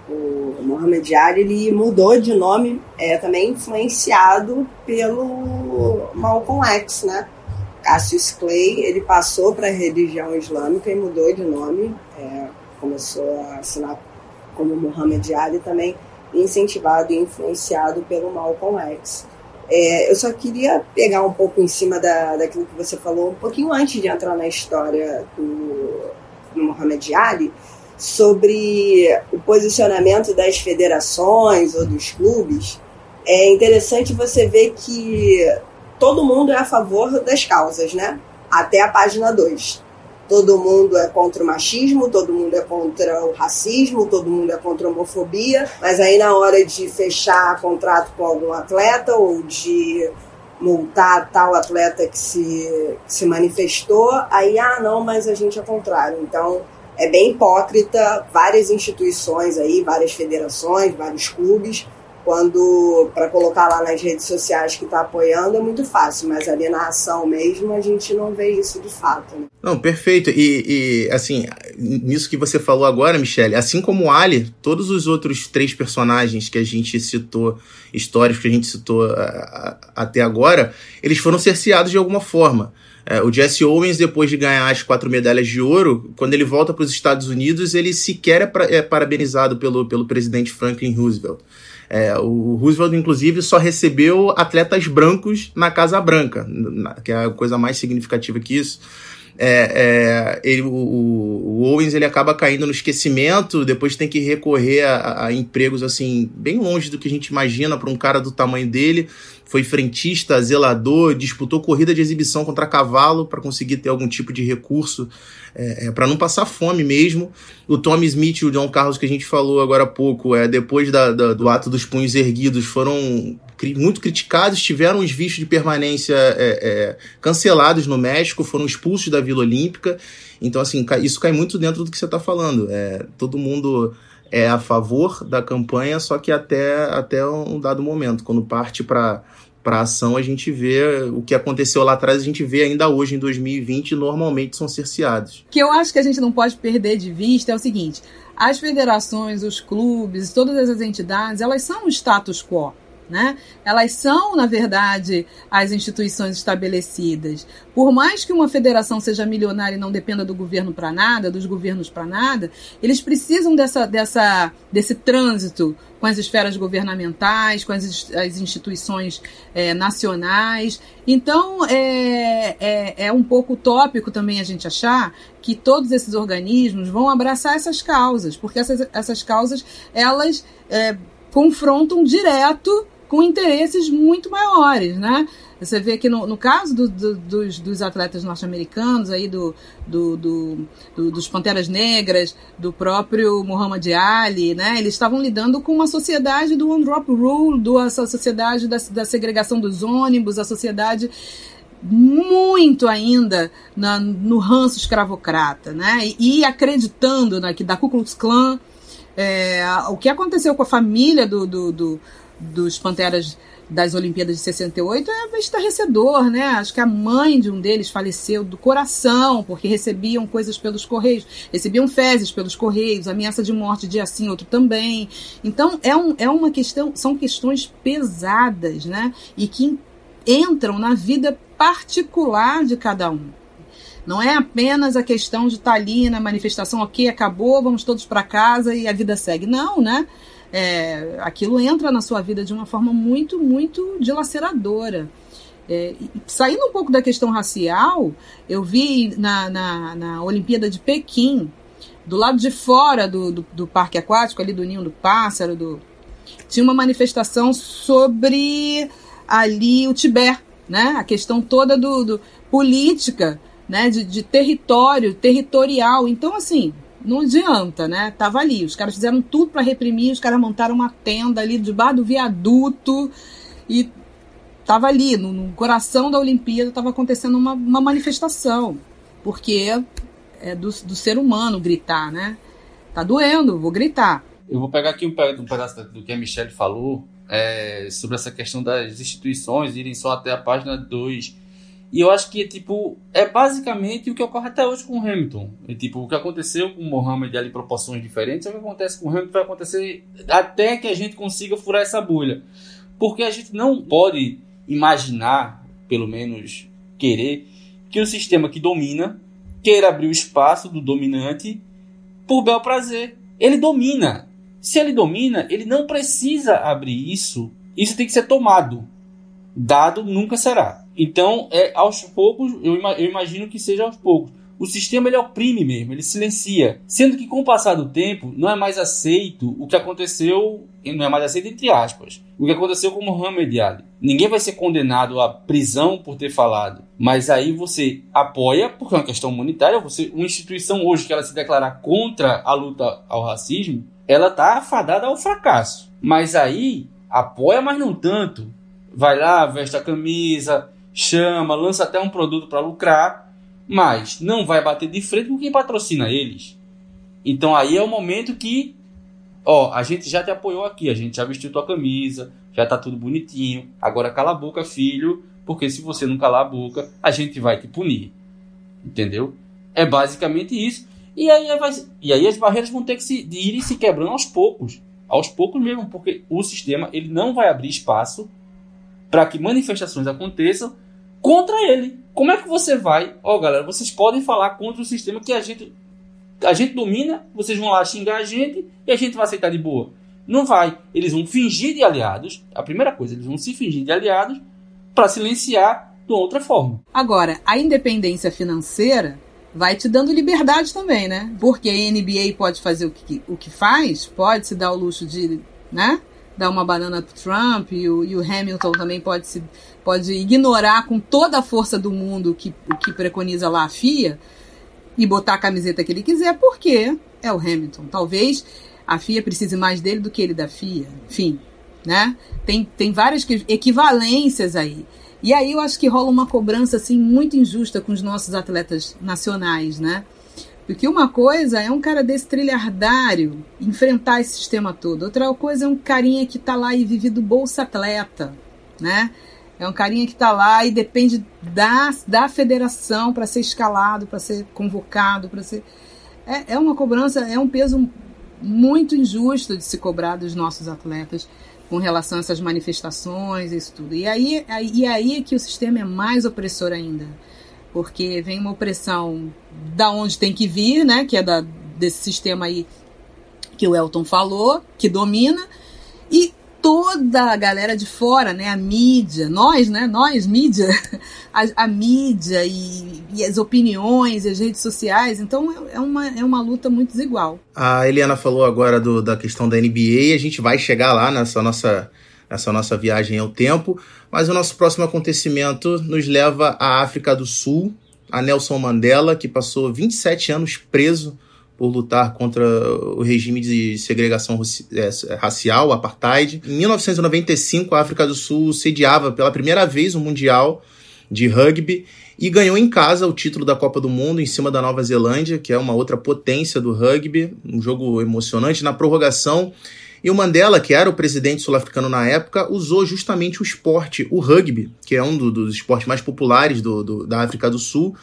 o Mohamed Ali ele mudou de nome é, também influenciado pelo Malcolm X, né? Cassius Clay, ele passou para a religião islâmica e mudou de nome, é, começou a assinar como Muhammad Ali também, incentivado e influenciado pelo Malcolm X. É, eu só queria pegar um pouco em cima da, daquilo que você falou, um pouquinho antes de entrar na história do, do Muhammad Ali, sobre o posicionamento das federações ou dos clubes, é interessante você ver que todo mundo é a favor das causas, né? Até a página 2. Todo mundo é contra o machismo, todo mundo é contra o racismo, todo mundo é contra a homofobia, mas aí na hora de fechar contrato com algum atleta ou de multar tal atleta que se, que se manifestou, aí, ah, não, mas a gente é contrário. Então, é bem hipócrita, várias instituições aí, várias federações, vários clubes, quando para colocar lá nas redes sociais que está apoiando é muito fácil, mas ali na ação mesmo a gente não vê isso de fato. Né? Não, perfeito. E, e, assim, nisso que você falou agora, Michele, assim como o Ali, todos os outros três personagens que a gente citou, histórias que a gente citou a, a, até agora, eles foram cerceados de alguma forma. É, o Jesse Owens, depois de ganhar as quatro medalhas de ouro, quando ele volta para os Estados Unidos, ele sequer é, pra, é, parabenizado pelo, pelo presidente Franklin Roosevelt. É, o Roosevelt, inclusive, só recebeu atletas brancos na Casa Branca, que é a coisa mais significativa que isso. É, é, ele, o, o, Owens ele acaba caindo no esquecimento, depois tem que recorrer a, a empregos assim bem longe do que a gente imagina para um cara do tamanho dele foi frentista, zelador, disputou corrida de exibição contra cavalo para conseguir ter algum tipo de recurso é, é, para não passar fome mesmo. O Tommy Smith e o John Carlos que a gente falou agora há pouco, é, depois da, da, do ato dos punhos erguidos, foram cri muito criticados, tiveram os vistos de permanência é, é, cancelados no México, foram expulsos da Vila Olímpica. Então, assim, isso cai muito dentro do que você está falando. É, todo mundo é a favor da campanha, só que até, até um dado momento, quando parte para para ação, a gente vê o que aconteceu lá atrás, a gente vê ainda hoje, em 2020, normalmente são cerceados. O que eu acho que a gente não pode perder de vista é o seguinte: as federações, os clubes, todas as entidades, elas são o status quo. Né? Elas são, na verdade, as instituições estabelecidas. Por mais que uma federação seja milionária e não dependa do governo para nada, dos governos para nada, eles precisam dessa, dessa, desse trânsito com as esferas governamentais, com as, as instituições é, nacionais. Então, é, é, é um pouco utópico também a gente achar que todos esses organismos vão abraçar essas causas, porque essas, essas causas, elas é, confrontam direto com interesses muito maiores, né? Você vê que no, no caso do, do, dos, dos, atletas norte-americanos, aí do, do, dos Panteras Negras, do próprio Muhammad Ali, né? Eles estavam lidando com uma sociedade do One Drop Rule, do, a sociedade da, da segregação dos ônibus, a sociedade muito ainda na, no ranço escravocrata, né? E, e acreditando na, que da Ku Klux Klan, é, o que aconteceu com a família do, do, do dos Panteras das Olimpíadas de 68 é estarrecedor, né? Acho que a mãe de um deles faleceu do coração, porque recebiam coisas pelos correios, recebiam fezes pelos correios, ameaça de morte de assim, outro também. Então é, um, é uma questão, são questões pesadas, né? E que entram na vida particular de cada um. Não é apenas a questão de estar ali na manifestação, ok, acabou, vamos todos para casa e a vida segue. Não, né? É, aquilo entra na sua vida de uma forma muito, muito dilaceradora. É, saindo um pouco da questão racial, eu vi na, na, na, Olimpíada de Pequim, do lado de fora do, do, do, parque aquático, ali do Ninho do Pássaro, do, tinha uma manifestação sobre ali o Tibete, né? a questão toda do, do política, né? de, de território, territorial. Então, assim, não adianta, né? Tava ali. Os caras fizeram tudo para reprimir, os caras montaram uma tenda ali debaixo do viaduto e tava ali, no, no coração da Olimpíada, estava acontecendo uma, uma, manifestação. Porque é do, do, ser humano gritar, né? Tá doendo, vou gritar. Eu vou pegar aqui um, pedaço do que a Michelle falou é, sobre essa questão das instituições irem só até a página 2 e eu acho que, tipo, é basicamente o que ocorre até hoje com o Hamilton. E, tipo, o que aconteceu com o Mohamed ali, proporções diferentes, é o que acontece com o Hamilton, vai acontecer até que a gente consiga furar essa bolha. Porque a gente não pode imaginar, pelo menos querer, que o sistema que domina queira abrir o espaço do dominante por bel prazer. Ele domina. Se ele domina, ele não precisa abrir isso. Isso tem que ser tomado. Dado nunca será. Então, é aos poucos, eu, eu imagino que seja aos poucos. O sistema ele oprime mesmo, ele silencia. Sendo que com o passar do tempo, não é mais aceito o que aconteceu, não é mais aceito entre aspas, o que aconteceu com Muhammad Ali. Ninguém vai ser condenado à prisão por ter falado, mas aí você apoia, porque é uma questão humanitária, você, uma instituição hoje que ela se declarar contra a luta ao racismo, ela está afadada ao fracasso. Mas aí apoia, mas não tanto. Vai lá, veste a camisa, chama, lança até um produto para lucrar, mas não vai bater de frente com quem patrocina eles. Então aí é o momento que, ó, a gente já te apoiou aqui, a gente já vestiu tua camisa, já tá tudo bonitinho. Agora cala a boca, filho, porque se você não calar a boca, a gente vai te punir. Entendeu? É basicamente isso. E aí, vai, e aí as barreiras vão ter que se, irem se quebrando aos poucos. Aos poucos mesmo, porque o sistema ele não vai abrir espaço para que manifestações aconteçam contra ele. Como é que você vai? Ó, oh, galera, vocês podem falar contra o sistema que a gente a gente domina, vocês vão lá xingar a gente e a gente vai aceitar de boa. Não vai. Eles vão fingir de aliados. A primeira coisa, eles vão se fingir de aliados para silenciar de outra forma. Agora, a independência financeira vai te dando liberdade também, né? Porque a NBA pode fazer o que, o que faz, pode se dar o luxo de, né? Dar uma banana pro Trump e o, e o Hamilton também pode se pode ignorar com toda a força do mundo que, o que preconiza lá a FIA e botar a camiseta que ele quiser, porque é o Hamilton. Talvez a FIA precise mais dele do que ele da FIA. Enfim, né? Tem, tem várias equivalências aí. E aí eu acho que rola uma cobrança assim muito injusta com os nossos atletas nacionais, né? Porque uma coisa é um cara desse trilhardário enfrentar esse sistema todo. Outra coisa é um carinha que tá lá e vive do bolsa atleta, né? É um carinha que está lá e depende da, da federação para ser escalado, para ser convocado, para ser. É, é uma cobrança, é um peso muito injusto de se cobrar dos nossos atletas. com relação a essas manifestações, isso tudo. E aí, e aí é que o sistema é mais opressor ainda, porque vem uma opressão da onde tem que vir, né, que é da, desse sistema aí que o Elton falou, que domina, e toda a galera de fora, né, a mídia, nós, né, nós, mídia, a, a mídia e, e, as opiniões, as redes sociais, então é, é uma, é uma luta muito desigual. A Eliana falou agora do, da questão da NBA e a gente vai chegar lá nessa nossa, nessa nossa viagem ao tempo, mas o nosso próximo acontecimento nos leva à África do Sul, a Nelson Mandela, que passou 27 anos preso por lutar contra o regime de segregação é, racial, apartheid. Em 1995, a África do Sul sediava pela primeira vez o Mundial de Rugby e ganhou em casa o título da Copa do Mundo em cima da Nova Zelândia, que é uma outra potência do rugby, um jogo emocionante. Na prorrogação, e o Mandela, que era o presidente sul-africano na época, usou justamente o esporte, o rugby, que é um do, dos esportes mais populares do, do, da África do Sul,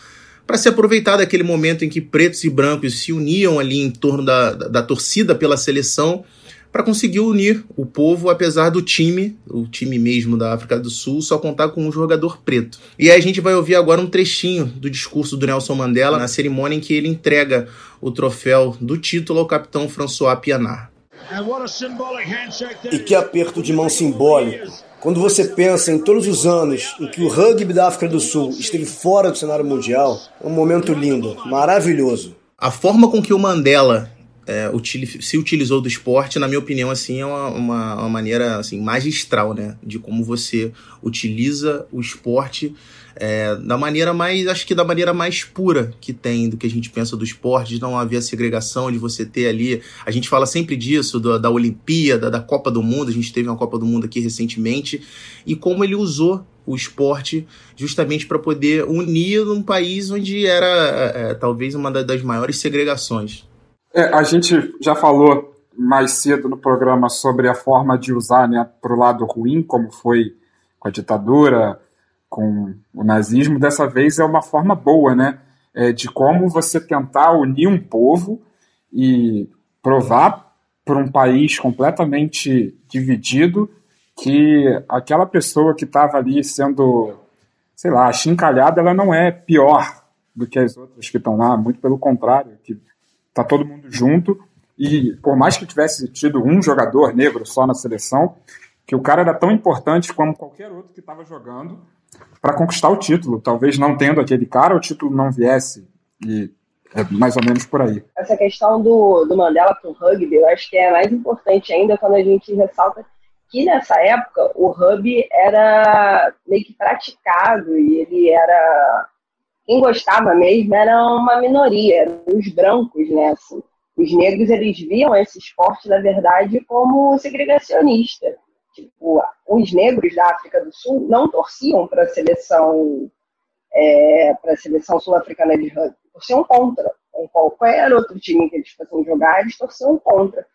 para se aproveitar daquele momento em que pretos e brancos se uniam ali em torno da, da, da torcida pela seleção para conseguir unir o povo, apesar do time, o time mesmo da África do Sul, só contar com um jogador preto. E aí a gente vai ouvir agora um trechinho do discurso do Nelson Mandela na cerimônia em que ele entrega o troféu do título ao capitão François Pienaar. E que aperto de mão simbólico quando você pensa em todos os anos em que o rugby da África do Sul esteve fora do cenário mundial, é um momento lindo, maravilhoso. A forma com que o Mandela é, se utilizou do esporte, na minha opinião, assim, é uma, uma, uma, maneira assim, magistral, né? De como você utiliza o esporte é, da maneira mais, acho que da maneira mais pura que tem do que a gente pensa do esporte, de não haver segregação, de você ter ali. A gente fala sempre disso, da, da Olimpíada, da Copa do Mundo, a gente teve uma Copa do Mundo aqui recentemente, e como ele usou o esporte justamente para poder unir um país onde era é, é talvez uma das maiores segregações. É, a gente já falou mais cedo no programa sobre a forma de usar né, para o lado ruim, como foi com a ditadura, com o nazismo, dessa vez é uma forma boa, né? É, de como você tentar unir um povo e provar para um país completamente dividido que aquela pessoa que estava ali sendo, sei lá, chincalhada, ela não é pior do que as outras que estão lá, muito pelo contrário, que tá todo mundo junto e por mais que tivesse tido um jogador negro só na seleção, que o cara era tão importante como qualquer outro que estava jogando para conquistar o título. Talvez não tendo aquele cara, o título não viesse. E é mais ou menos por aí. Essa questão do, do Mandela com o rugby, eu acho que é mais importante ainda quando a gente ressalta que nessa época o rugby era meio que praticado e ele era. Quem gostava mesmo era uma minoria, eram os brancos, né? Assim. Os negros eles viam esse esporte, na verdade, como segregacionista. Tipo, os negros da África do Sul não torciam para a seleção é, para a seleção sul-africana de rugby, torciam contra. Em qualquer outro time que eles fossem jogar, eles torciam contra.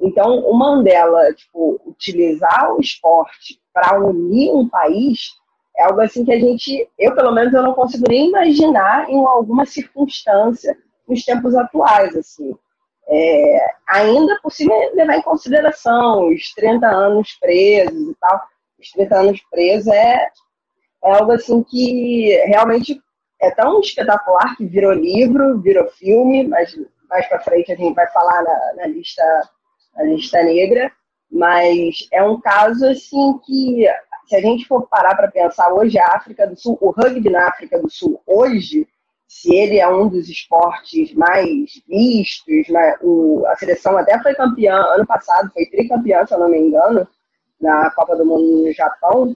Então, o Mandela, tipo, utilizar o esporte para unir um país é algo assim que a gente, eu pelo menos, eu não consigo nem imaginar em alguma circunstância nos tempos atuais, assim. É, ainda por cima levar em consideração os 30 anos presos e tal. Os 30 anos presos é, é algo assim que realmente é tão espetacular que virou livro, virou filme, mas mais para frente a gente vai falar na, na, lista na lista negra, mas é um caso assim que se a gente for parar para pensar hoje a África do Sul, o rugby na África do Sul hoje se ele é um dos esportes mais vistos, né? o, a seleção até foi campeã ano passado, foi tricampeã, se eu não me engano, na Copa do Mundo no Japão.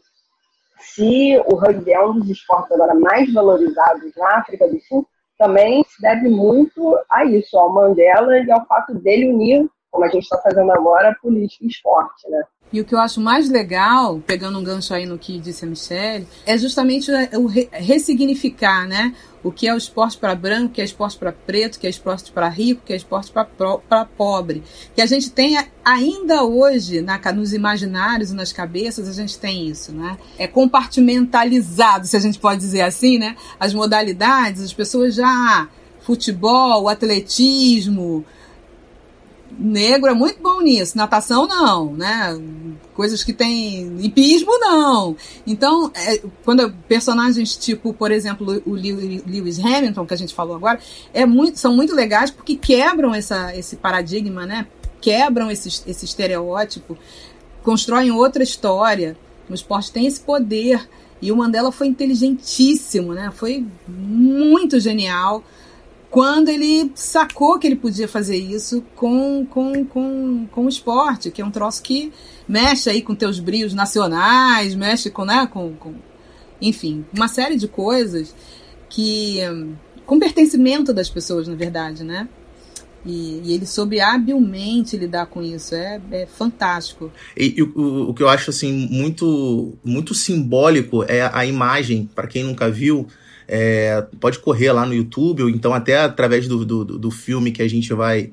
Se o rugby é um dos esportes agora mais valorizados na África do Sul, também se deve muito a isso, ao Mandela e ao fato dele unir, como a gente está fazendo agora, política e esporte, né? E o que eu acho mais legal, pegando um gancho aí no que disse a Michelle, é justamente o ressignificar, né? O que é o esporte para branco, o que é esporte para preto, o que é esporte para rico, o que é esporte para pobre. Que a gente tem ainda hoje, na, nos imaginários e nas cabeças, a gente tem isso, né? É compartimentalizado, se a gente pode dizer assim, né? As modalidades, as pessoas já. Futebol, atletismo, negro é muito bom nisso, natação não, né? Coisas que tem hipismo não. Então, é, quando personagens tipo, por exemplo, o Lewis Hamilton que a gente falou agora, é muito, são muito legais porque quebram essa, esse paradigma, né? Quebram esse, esse estereótipo, constroem outra história. O esporte tem esse poder e o Mandela foi inteligentíssimo, né? Foi muito genial quando ele sacou que ele podia fazer isso com, com, com, com o esporte, que é um troço que mexe aí com teus brios nacionais, mexe com, né, com, com enfim, uma série de coisas que com pertencimento das pessoas, na verdade, né? E, e, ele soube habilmente lidar com isso. É, é fantástico. E, e o, o, que eu acho assim muito muito simbólico é a imagem, para quem nunca viu, é, pode correr lá no YouTube, ou então até através do, do, do filme que a gente vai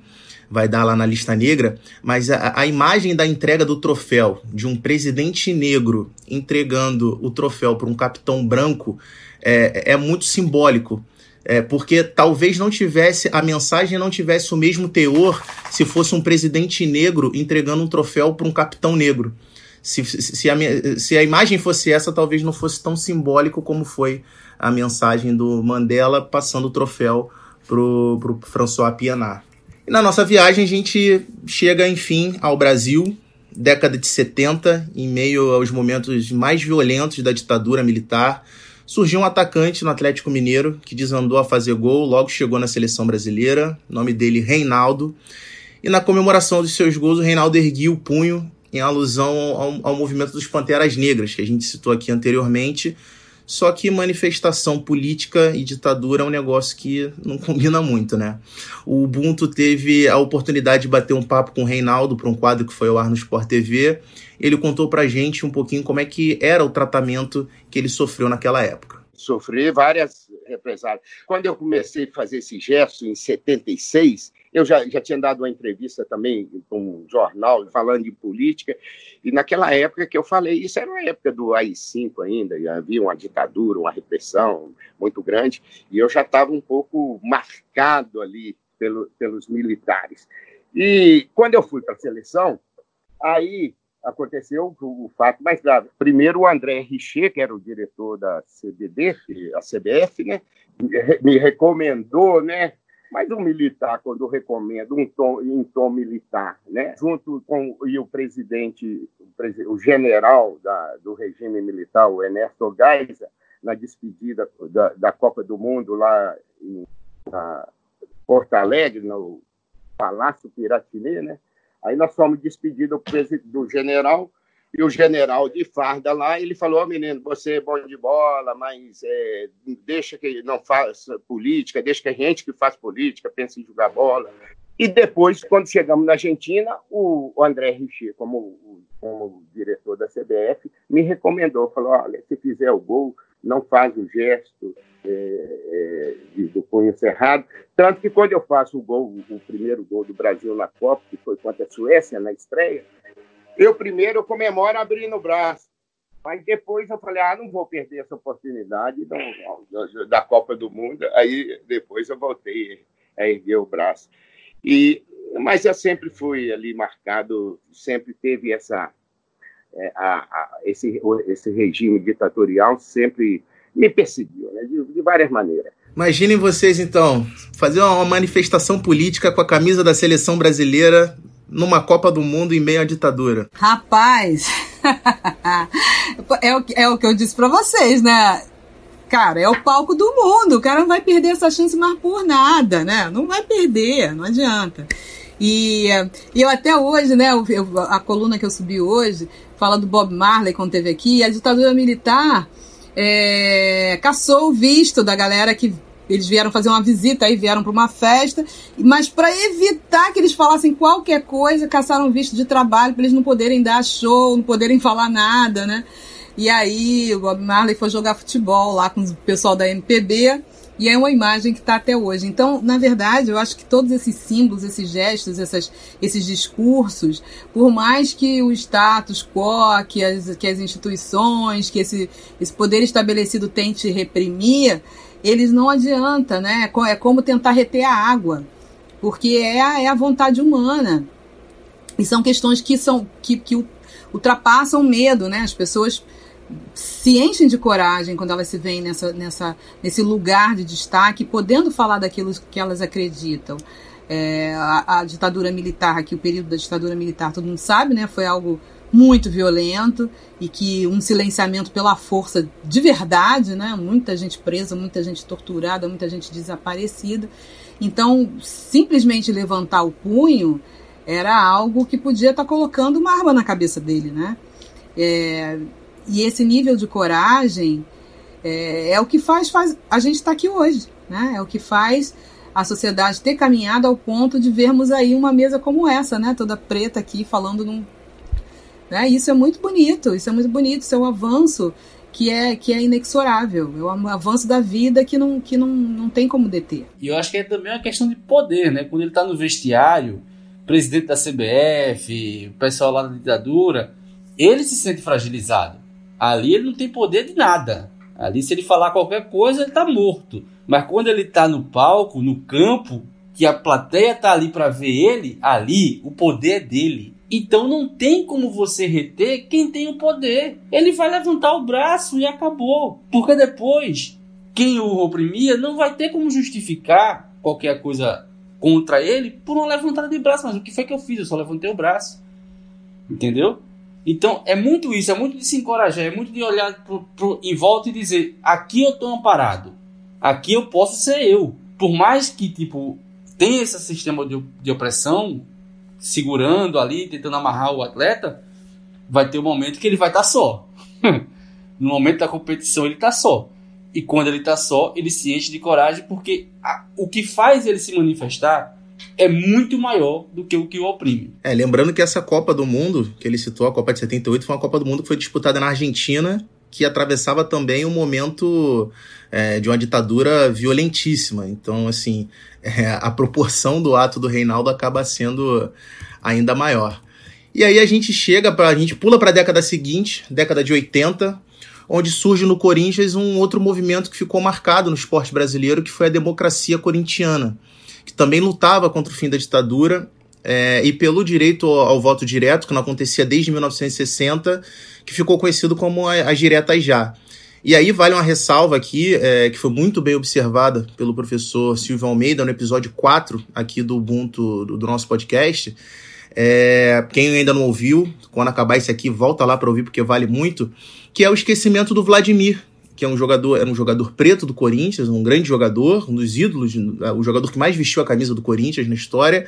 vai dar lá na lista negra, mas a, a, imagem da entrega do troféu de um presidente negro entregando o troféu para um capitão branco é, é muito simbólico. É, porque talvez não tivesse, a mensagem não tivesse o mesmo teor se fosse um presidente negro entregando um troféu para um capitão negro. Se, se, a, se a imagem fosse essa, talvez não fosse tão simbólico como foi a mensagem do Mandela passando o troféu pro, pro François Pienaar. E na nossa viagem a gente chega, enfim, ao Brasil, década de 70, em meio aos momentos mais violentos da ditadura militar. Surgiu um atacante no Atlético Mineiro que desandou a fazer gol, logo chegou na seleção brasileira, nome dele Reinaldo. E na comemoração dos seus gols, o Reinaldo erguia o punho em alusão ao, ao movimento dos Panteras Negras, que a gente citou aqui anteriormente, só que manifestação política e ditadura é um negócio que não combina muito, né? O Ubuntu teve a oportunidade de bater um papo com o Reinaldo para um quadro que foi ao ar no Sport TV. Ele contou pra gente um pouquinho como é que era o tratamento que ele sofreu naquela época. Sofri várias represálias. Quando eu comecei a fazer esse gesto em 76, eu já, já tinha dado uma entrevista também para um jornal falando de política, e naquela época que eu falei, isso era uma época do AI-5 ainda, e havia uma ditadura, uma repressão muito grande, e eu já estava um pouco marcado ali pelo, pelos militares. E quando eu fui para a seleção, aí aconteceu o fato mais grave. Primeiro, o André Richer, que era o diretor da CBD, a CBF, né, me recomendou, né, mas o militar, quando recomenda um tom, em tom militar, né, junto com e o presidente, o, general da, do regime militar, o Ernesto Geisel, na despedida da, da, Copa do Mundo lá em Porto Alegre, no Palácio Piratini, né? Aí nós fomos despedidos do, do general e o general de farda lá, ele falou, oh, menino, você é bom de bola, mas é, deixa que não faça política, deixa que a gente que faz política pense em jogar bola. E depois, quando chegamos na Argentina, o, André Richer, como, como diretor da CBF, me recomendou, falou, olha, se fizer o gol, não faz o gesto é, é, do punho cerrado. Tanto que quando eu faço o gol, o primeiro gol do Brasil na Copa, que foi contra a Suécia, na estreia, eu primeiro comemoro abrindo o braço. Mas depois eu falei, ah, não vou perder essa oportunidade da, da Copa do Mundo. Aí depois eu voltei a erguer o braço. E, mas eu sempre fui ali marcado, sempre teve essa, é, a, a, esse, esse regime ditatorial sempre me perseguiu, né, de, de várias maneiras. Imaginem vocês, então, fazer uma manifestação política com a camisa da seleção brasileira numa Copa do Mundo em meio à ditadura? Rapaz, é, o, é o que eu disse para vocês, né? Cara, é o palco do mundo. O cara não vai perder essa chance mais por nada, né? Não vai perder, não adianta. E, e eu até hoje, né, eu, a coluna que eu subi hoje fala do Bob Marley quando teve aqui, a ditadura militar é, caçou o visto da galera que eles vieram fazer uma visita aí, vieram para uma festa, mas para evitar que eles falassem qualquer coisa, caçaram visto de trabalho para eles não poderem dar show, não poderem falar nada, né? E aí o Bob Marley foi jogar futebol lá com o pessoal da MPB. E é uma imagem que está até hoje. Então, na verdade, eu acho que todos esses símbolos, esses gestos, essas, esses discursos, por mais que o status quo, que as, que as instituições, que esse, esse poder estabelecido tente reprimir, eles não adianta, né? É como tentar reter a água. porque é a, é a vontade humana. E são questões que são que, que ultrapassam o medo, né? As pessoas se enchem de coragem quando elas se veem nessa, nessa, nesse lugar de destaque, podendo falar daquilo que elas acreditam. É, a, a, ditadura militar, aqui o período da ditadura militar, todo mundo sabe, né? Foi algo muito violento e que um silenciamento pela força de verdade, né? Muita gente presa, muita gente torturada, muita gente desaparecida. Então, simplesmente levantar o punho era algo que podia estar tá colocando uma arma na cabeça dele, né? É, e esse nível de coragem é, é o que faz, faz a gente estar tá aqui hoje, né? É o que faz a sociedade ter caminhado ao ponto de vermos aí uma mesa como essa, né? Toda preta aqui falando num. Né? Isso é muito bonito, isso é muito bonito, isso é um avanço que é, que é inexorável. É um avanço da vida que não, que não, não tem como deter. E eu acho que é também uma questão de poder, né? Quando ele está no vestiário, presidente da CBF, o pessoal lá da ditadura, ele se sente fragilizado. Ali ele não tem poder de nada. Ali, se ele falar qualquer coisa, ele está morto. Mas quando ele está no palco, no campo, que a plateia está ali para ver ele, ali o poder é dele. Então não tem como você reter quem tem o poder. Ele vai levantar o braço e acabou. Porque depois, quem o oprimia não vai ter como justificar qualquer coisa contra ele por uma levantada de braço. Mas o que foi que eu fiz? Eu só levantei o braço. Entendeu? Então é muito isso, é muito de se encorajar, é muito de olhar pro, pro, em volta e dizer: aqui eu estou amparado, aqui eu posso ser eu. Por mais que tipo tenha esse sistema de, de opressão segurando ali, tentando amarrar o atleta, vai ter um momento que ele vai estar tá só. no momento da competição ele está só. E quando ele está só, ele se enche de coragem porque a, o que faz ele se manifestar é muito maior do que o que o oprime. É, lembrando que essa Copa do Mundo, que ele citou, a Copa de 78, foi uma Copa do Mundo que foi disputada na Argentina, que atravessava também um momento é, de uma ditadura violentíssima. Então, assim, é, a proporção do ato do Reinaldo acaba sendo ainda maior. E aí a gente chega a gente pula para a década seguinte, década de 80, onde surge no Corinthians um outro movimento que ficou marcado no esporte brasileiro, que foi a democracia corintiana que também lutava contra o fim da ditadura é, e pelo direito ao, ao, voto direto, que não acontecia desde 1960, que ficou conhecido como as diretas já. E aí vale uma ressalva aqui, é, que foi muito bem observada pelo professor Silvio Almeida no episódio 4 aqui do Ubuntu, do, do nosso podcast. É, quem ainda não ouviu, quando acabar esse aqui, volta lá para ouvir porque vale muito, que é o esquecimento do Vladimir, que é um jogador, era um jogador preto do Corinthians, um grande jogador, um dos ídolos, é, o jogador que mais vestiu a camisa do Corinthians na história.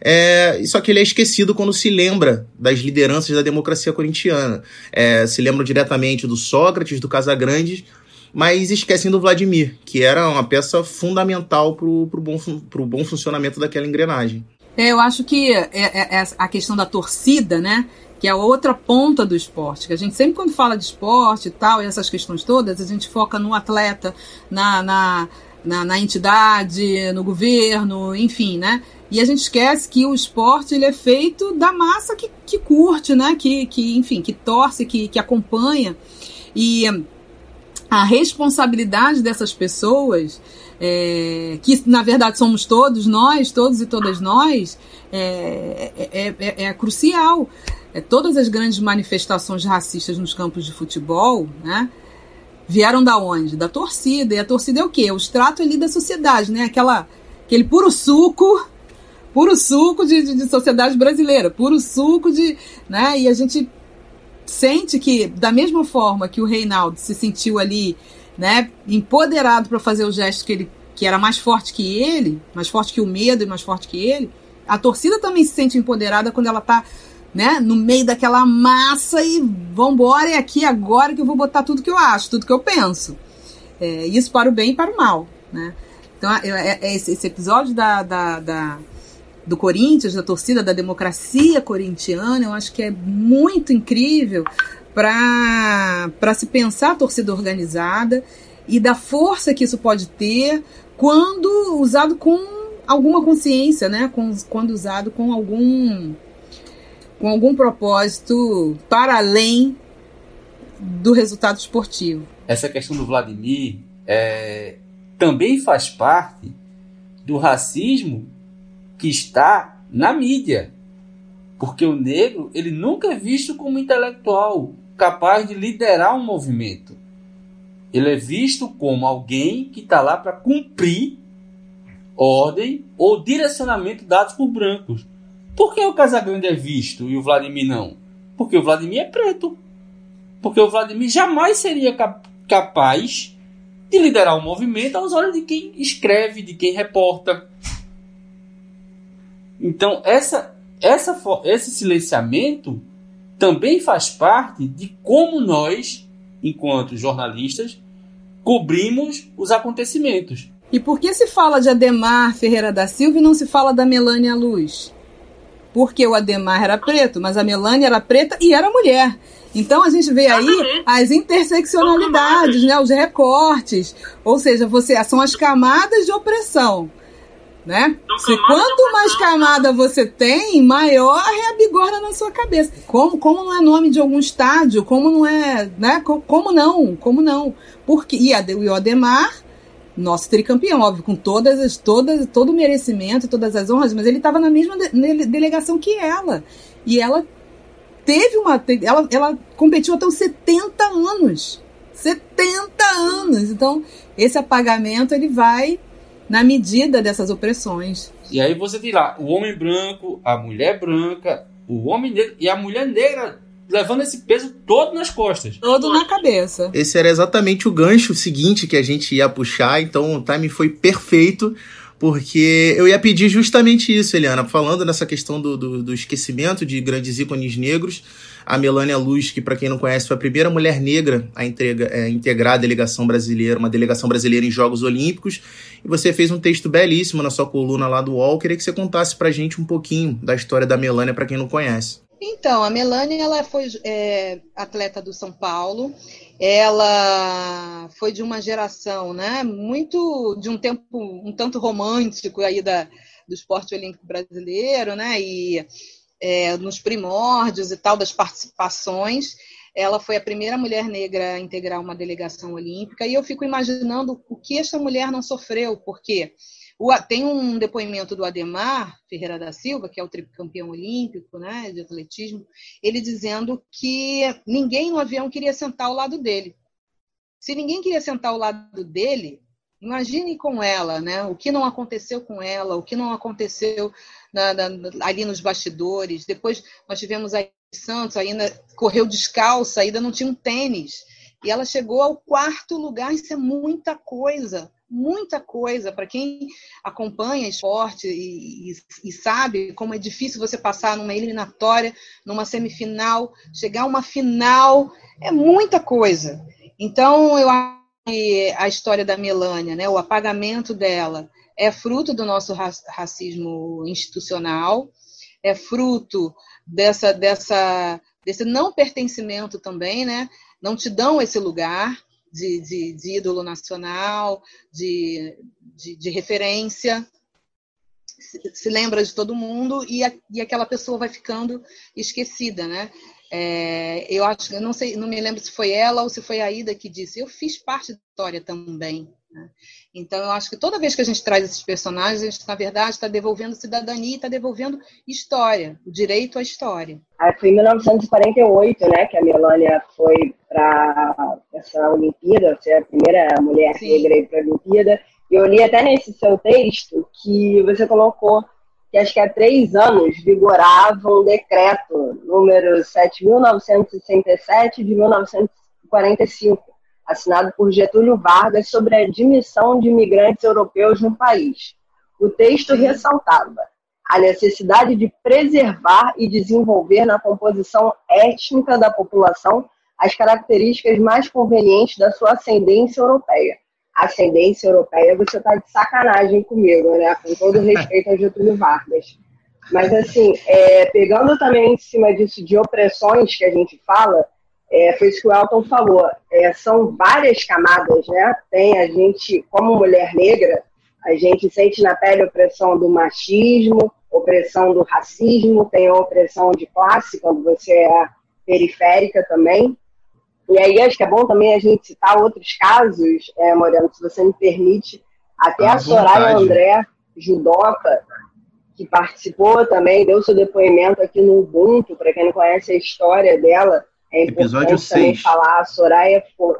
É, só que ele é esquecido quando se lembra das lideranças da democracia corintiana. É, se lembram diretamente do Sócrates, do Casagrande, mas esquecem do Vladimir, que era uma peça fundamental para o bom, bom funcionamento daquela engrenagem. É, eu acho que é, é, é a questão da torcida, né? Que é a outra ponta do esporte. Que a gente sempre, quando fala de esporte e tal, e essas questões todas, a gente foca no atleta, na, na, na, na entidade, no governo, enfim, né? E a gente esquece que o esporte ele é feito da massa que, que curte, né? Que, que, enfim, que torce, que, que acompanha. E a responsabilidade dessas pessoas, é, que na verdade somos todos nós, todos e todas nós, é, é, é, é crucial é, todas as grandes manifestações racistas nos campos de futebol, né? Vieram da onde? Da torcida. E a torcida é o quê? O extrato ali da sociedade, né? Aquela, aquele puro suco, puro suco de, de, de sociedade brasileira, puro suco de. Né? E a gente sente que, da mesma forma que o Reinaldo se sentiu ali, né, empoderado para fazer o gesto que ele que era mais forte que ele, mais forte que o medo e mais forte que ele, a torcida também se sente empoderada quando ela está né, no meio daquela massa e vambora, é aqui agora que eu vou botar tudo que eu acho, tudo que eu penso. É, isso para o bem e para o mal, né? Então, é, é esse, esse, episódio da, da, da, do Corinthians, da torcida, da democracia corintiana, eu acho que é muito incrível para se pensar a torcida organizada e da força que isso pode ter quando usado com alguma consciência, né? Com, quando usado com algum com algum propósito para além do resultado esportivo. Essa questão do Vladimir é, também faz parte do racismo que está na mídia. Porque o negro ele nunca é visto como intelectual capaz de liderar um movimento. Ele é visto como alguém que está lá para cumprir ordem ou direcionamento dados por brancos. Por que o Casagrande é visto e o Vladimir não? Porque o Vladimir é preto. Porque o Vladimir jamais seria cap capaz de liderar um movimento aos olhos de quem escreve, de quem reporta. Então, essa, essa, esse silenciamento também faz parte de como nós, enquanto jornalistas, cobrimos os acontecimentos. E por que se fala de Ademar Ferreira da Silva e não se fala da Melânia Luz? Porque o Ademar era preto, mas a Melânia era preta e era mulher. Então a gente vê aí as interseccionalidades, né, os recortes, ou seja, você são as camadas de opressão. Né? Se quanto mais camada você tem, maior é a bigorna na sua cabeça. Como, como não é nome de algum estádio? Como não é, né? Como, como não? Como não? Porque e, a, e o Ademar, nosso tricampeão, óbvio, com todas as todas todo o merecimento, todas as honras, mas ele estava na mesma de, delegação que ela. E ela teve uma. Ela, ela competiu até os 70 anos. 70 anos! Então, esse apagamento ele vai na medida dessas opressões. E aí você tem lá o homem branco, a mulher branca, o homem negro e a mulher negra levando esse peso todo nas costas. Todo na cabeça. Esse era exatamente o gancho seguinte que a gente ia puxar, então o time foi perfeito porque eu ia pedir justamente isso, Eliana, falando nessa questão do, do, do esquecimento de grandes ícones negros. A Melania Luz, que para quem não conhece, foi a primeira mulher negra a entrega, é, integrar a delegação brasileira, uma delegação brasileira em Jogos Olímpicos. E você fez um texto belíssimo na sua coluna lá do UOL. Queria que você contasse pra gente um pouquinho da história da Melania para quem não conhece. Então, a Melania ela foi é, atleta do São Paulo, ela foi de uma geração, né, muito de um tempo um tanto romântico aí da, do esporte olímpico brasileiro, né, e é, nos primórdios e tal das participações, ela foi a primeira mulher negra a integrar uma delegação olímpica. E eu fico imaginando o que essa mulher não sofreu, porque o, tem um depoimento do Ademar Ferreira da Silva, que é o tricampeão olímpico né, de atletismo, ele dizendo que ninguém no avião queria sentar ao lado dele. Se ninguém queria sentar ao lado dele, imagine com ela, né? O que não aconteceu com ela, o que não aconteceu na, na, ali nos bastidores. Depois nós tivemos aí Santos, ainda correu descalça, ainda não tinha um tênis. E ela chegou ao quarto lugar, isso é muita coisa muita coisa para quem acompanha esporte e, e, e, sabe como é difícil você passar numa eliminatória, numa semifinal, chegar a uma final, é muita coisa. Então, eu acho que a história da Melânia, né, o apagamento dela, é fruto do nosso racismo institucional, é fruto dessa, dessa, desse não pertencimento também, né? Não te dão esse lugar de, de, de ídolo nacional, de, de, de referência, se, se, lembra de todo mundo e, a, e aquela pessoa vai ficando esquecida, né? É, eu acho, eu não sei, não me lembro se foi ela ou se foi a Ida que disse. Eu fiz parte da história também. Né? Então, eu acho que toda vez que a gente traz esses personagens, a gente, na verdade, está devolvendo cidadania está devolvendo história, o direito à história. Aí foi em 1948, né, que a Melania foi para essa Olimpíada, ser a primeira mulher Sim. negra para a Olimpíada. E eu li até nesse seu texto que você colocou que acho que há três anos vigorava um decreto número 7.967 de 1945 assinado por Getúlio Vargas sobre a admissão de imigrantes europeus no país. O texto ressaltava a necessidade de preservar e desenvolver na composição étnica da população as características mais convenientes da sua ascendência europeia. Ascendência europeia, você está de sacanagem comigo, né? Com todo respeito a Getúlio Vargas. Mas, assim, é, pegando também em cima disso de opressões que a gente fala, é, foi isso que o Elton falou. É, são várias camadas, né? Tem a gente, como mulher negra, a gente sente na pele a opressão do machismo, opressão do racismo, tem a opressão de classe, quando você é periférica também. E aí acho que é bom também a gente citar outros casos, é, Moreno, se você me permite, até a Soraya. André, judoca, que participou também, deu seu depoimento aqui no Ubuntu, para quem não conhece a história dela. É Episódio importante também 6. falar, a Soraya foi.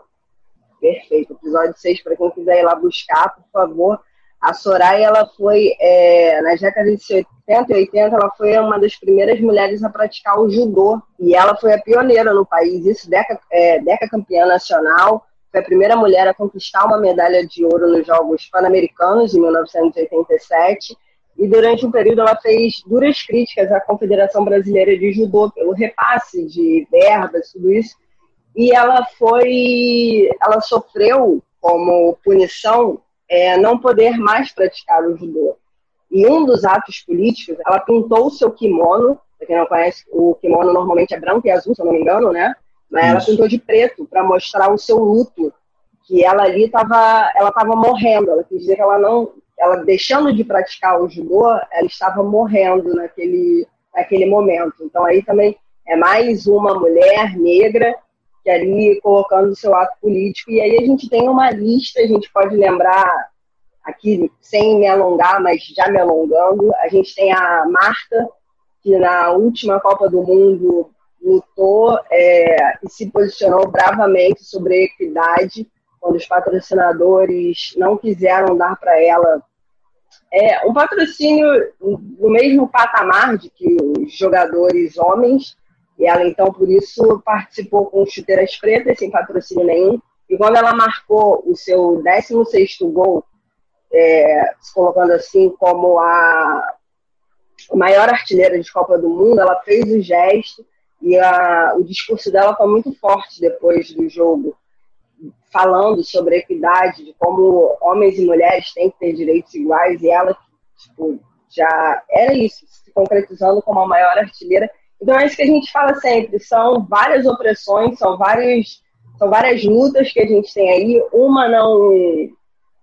Perfeito, episódio 6, para quem quiser ir lá buscar, por favor. A Soraya, ela foi, é, nas décadas de 70 e 80, ela foi uma das primeiras mulheres a praticar o judô. E ela foi a pioneira no país, isso, deca, é, deca campeã nacional, foi a primeira mulher a conquistar uma medalha de ouro nos Jogos Pan-Americanos, em 1987. E durante um período ela fez duras críticas à Confederação Brasileira de Judô pelo repasse de verbas, tudo isso. E ela foi, ela sofreu como punição é, não poder mais praticar o judô. E um dos atos políticos, ela pintou o seu kimono, para quem não conhece, o kimono normalmente é branco e azul, se eu não me engano, né? Mas ela Isso. pintou de preto para mostrar o seu luto, que ela ali estava, ela estava morrendo. Ela quis dizer que ela não, ela deixando de praticar o judô, ela estava morrendo naquele, naquele momento. Então aí também é mais uma mulher negra que ali colocando o seu ato político. E aí a gente tem uma lista, a gente pode lembrar aqui, sem me alongar, mas já me alongando, a gente tem a Marta, que na última Copa do Mundo lutou é, e se posicionou bravamente sobre a equidade, quando os patrocinadores não quiseram dar para ela é, um patrocínio no mesmo patamar de que os jogadores homens, e ela, então, por isso, participou com chuteiras pretas, sem patrocínio nenhum. E quando ela marcou o seu 16º gol, é, se colocando assim como a maior artilheira de Copa do Mundo, ela fez o gesto e a, o discurso dela foi muito forte depois do jogo, falando sobre a equidade, de como homens e mulheres têm que ter direitos iguais, e ela tipo, já era isso, se concretizando como a maior artilheira então é isso que a gente fala sempre, são várias opressões, são várias, são várias lutas que a gente tem aí, uma não,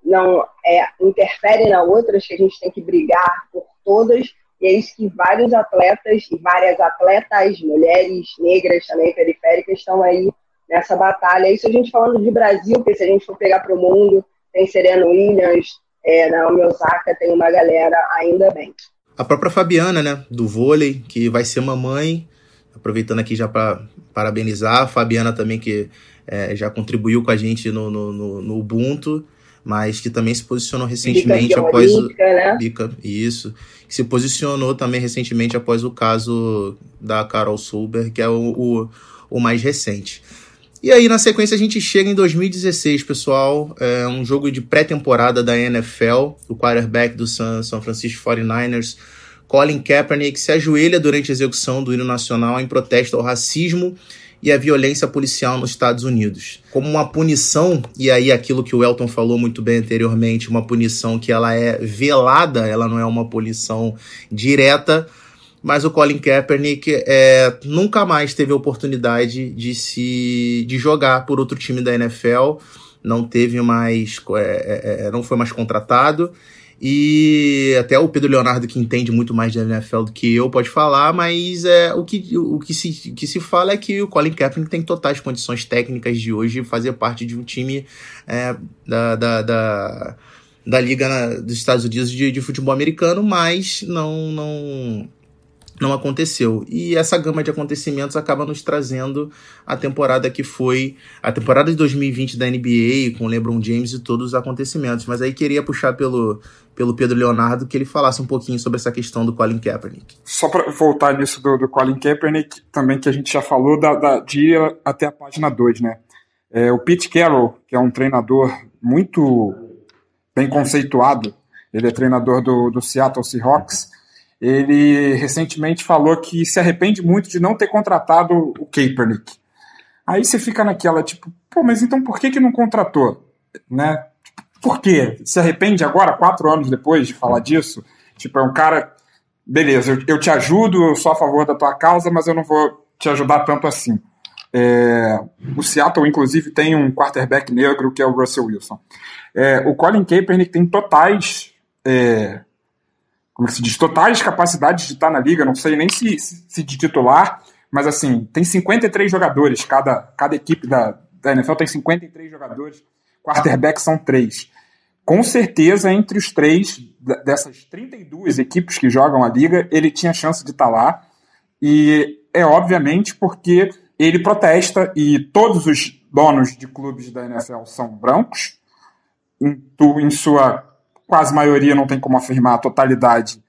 não é, interfere na outra, acho que a gente tem que brigar por todas, e é isso que vários atletas e várias atletas, mulheres, negras também, periféricas, estão aí nessa batalha. Isso a gente falando de Brasil, porque se a gente for pegar para o mundo, tem Serena Williams, é, Naomi Osaka, tem uma galera ainda bem. A própria Fabiana, né, do vôlei, que vai ser mamãe. Aproveitando aqui já para parabenizar a Fabiana também, que é, já contribuiu com a gente no, no, no, no Ubuntu, mas que também se posicionou recentemente Bicampeã após olímpica, né? Bica, isso. Que se posicionou também recentemente após o caso da Carol Sulber, que é o, o, o mais recente. E aí, na sequência, a gente chega em 2016, pessoal. É um jogo de pré-temporada da NFL. O quarterback do San, San Francisco 49ers, Colin Kaepernick, se ajoelha durante a execução do hino nacional em protesto ao racismo e à violência policial nos Estados Unidos. Como uma punição, e aí aquilo que o Elton falou muito bem anteriormente, uma punição que ela é velada, ela não é uma punição direta, mas o Colin Kaepernick é, nunca mais teve oportunidade de se de jogar por outro time da NFL, não teve mais, é, é, não foi mais contratado. E até o Pedro Leonardo, que entende muito mais de NFL do que eu, pode falar, mas é, o, que, o que, se, que se fala é que o Colin Kaepernick tem totais condições técnicas de hoje fazer parte de um time é, da, da, da, da Liga dos Estados Unidos de, de futebol americano, mas não, não, não aconteceu. E essa gama de acontecimentos acaba nos trazendo a temporada que foi a temporada de 2020 da NBA, com LeBron James e todos os acontecimentos. Mas aí queria puxar pelo, pelo Pedro Leonardo que ele falasse um pouquinho sobre essa questão do Colin Kaepernick. Só para voltar nisso do, do, Colin Kaepernick, também que a gente já falou, da, da, de ir até a página 2, né? É, o Pete Carroll, que é um treinador muito bem conceituado, ele é treinador do, do Seattle Seahawks, ele recentemente falou que se arrepende muito de não ter contratado o Kaepernick. Aí você fica naquela, tipo, pô, mas então por que, que não contratou? Né? Por quê? Se arrepende agora, quatro anos depois de falar disso? Tipo, é um cara, beleza, eu, eu te ajudo, eu sou a favor da tua causa, mas eu não vou te ajudar tanto assim. É, o Seattle, inclusive, tem um quarterback negro que é o Russell Wilson. É, o Colin Kaepernick tem totais é, como se diz, totais capacidades de estar na liga, não sei nem se, se, de titular, mas assim, tem 53 jogadores, cada, cada equipe da, da NFL tem 53 jogadores, quarterback são três. com certeza, entre os três, dessas 32 equipes que jogam a liga, ele tinha chance de estar lá. E é obviamente porque ele protesta e todos os donos de clubes da NFL são brancos. Em, em sua quase maioria, não tem como afirmar a totalidade,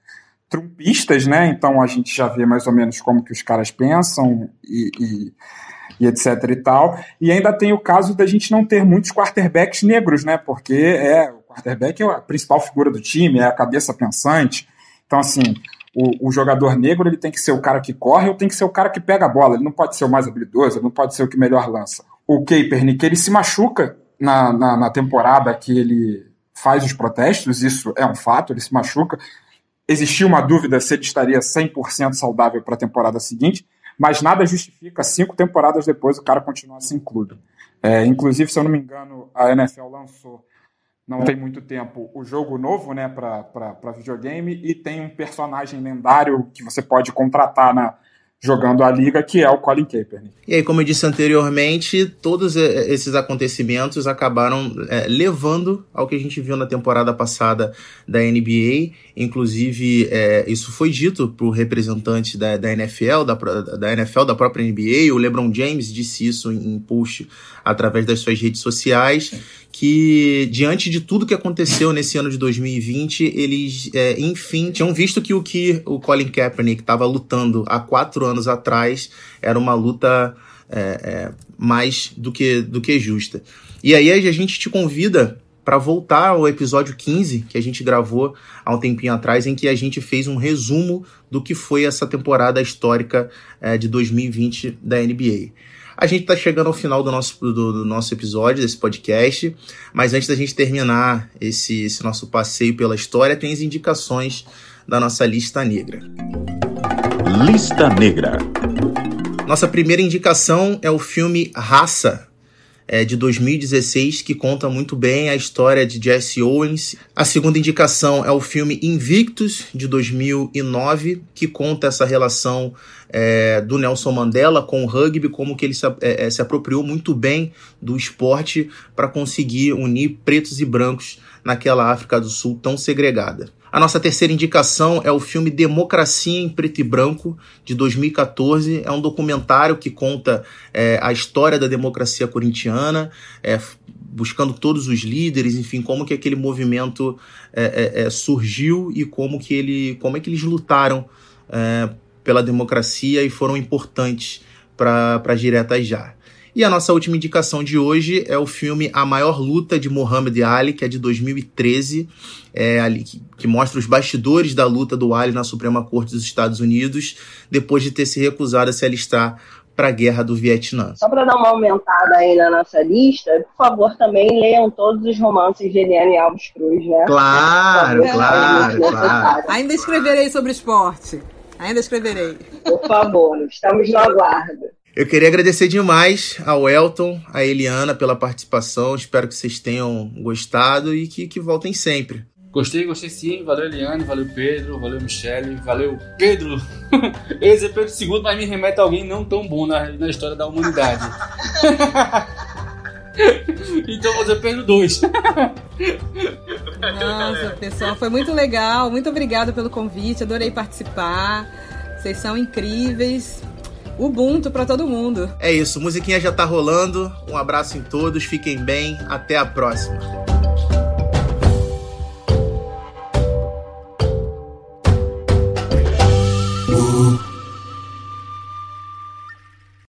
trumpistas, né? Então a gente já vê mais ou menos como que os caras pensam e, e, e, etc e tal. E ainda tem o caso da gente não ter muitos quarterbacks negros, né? Porque é o quarterback é a principal figura do time, é a cabeça pensante. Então assim, o, o, jogador negro ele tem que ser o cara que corre ou tem que ser o cara que pega a bola. Ele não pode ser o mais habilidoso, ele não pode ser o que melhor lança. O Kaepernick ele se machuca na, na, na temporada que ele faz os protestos, isso é um fato, ele se machuca existia uma dúvida se ele estaria 100% saudável para a temporada seguinte, mas nada justifica cinco temporadas depois o cara continuar sem clube. É, inclusive, se eu não me engano, a NFL lançou não tem muito tempo o jogo novo né, para videogame e tem um personagem lendário que você pode contratar na, jogando a liga, que é o Colin Kaepernick. E aí, como eu disse anteriormente, todos esses acontecimentos acabaram é, levando ao que a gente viu na temporada passada da NBA. Inclusive, é, isso foi dito por representante da, da NFL, da, da NFL, da própria NBA. O LeBron James disse isso em, em post através das suas redes sociais que, diante de tudo que aconteceu nesse ano de 2020, eles, é, enfim, tinham visto que o que o Colin Kaepernick estava lutando há quatro anos atrás era uma luta é, é, mais do que, do que justa. E aí a gente te convida para voltar ao episódio 15 que a gente gravou há um tempinho atrás, em que a gente fez um resumo do que foi essa temporada histórica é, de 2020 da NBA. A gente está chegando ao final do nosso, do, do, nosso episódio, desse podcast, mas antes da gente terminar esse, esse nosso passeio pela história, tem as indicações da nossa lista negra. Lista Negra. Nossa primeira indicação é o filme Raça, é, de 2016, que conta muito bem a história de Jesse Owens. A segunda indicação é o filme Invictus, de 2009, que conta essa relação é, do Nelson Mandela com o rugby, como que ele se, é, é se apropriou muito bem do esporte para conseguir unir pretos e brancos naquela África do Sul tão segregada. A nossa terceira indicação é o filme Democracia em Preto e Branco, de 2014. É um documentário que conta é, a história da democracia corintiana, é, buscando todos os líderes, enfim, como que aquele movimento é, é, é surgiu e como que ele, como é que eles lutaram é, pela democracia e foram importantes para as diretas já. E a nossa última indicação de hoje é o filme A Maior Luta de Muhammad Ali, que é de 2013, é, ali, que, que, mostra os bastidores da luta do Ali na Suprema Corte dos Estados Unidos, depois de ter se recusado a se alistar para a Guerra do Vietnã. Só para dar uma aumentada aí na nossa lista, por favor, também leiam todos os romances de Eliane Alves Cruz, né? Claro, claro, claro. Ainda escreverei sobre esporte. Ainda escreverei. Por favor, estamos no aguardo. Eu queria agradecer demais ao Elton, a Eliana pela participação. Espero que vocês tenham gostado e que, que voltem sempre. Gostei, gostei sim. Valeu, Eliane, valeu, Pedro, valeu, Michele, valeu, Pedro. Ia dizer Pedro II, mas me remete a alguém não tão bom na, na história da humanidade. então vou dizer Pedro 2. Nossa, pessoal, foi muito legal. Muito obrigada pelo convite, adorei participar. Vocês são incríveis. Ubuntu para todo mundo. É isso, musiquinha já tá rolando. Um abraço em todos, fiquem bem, até a próxima.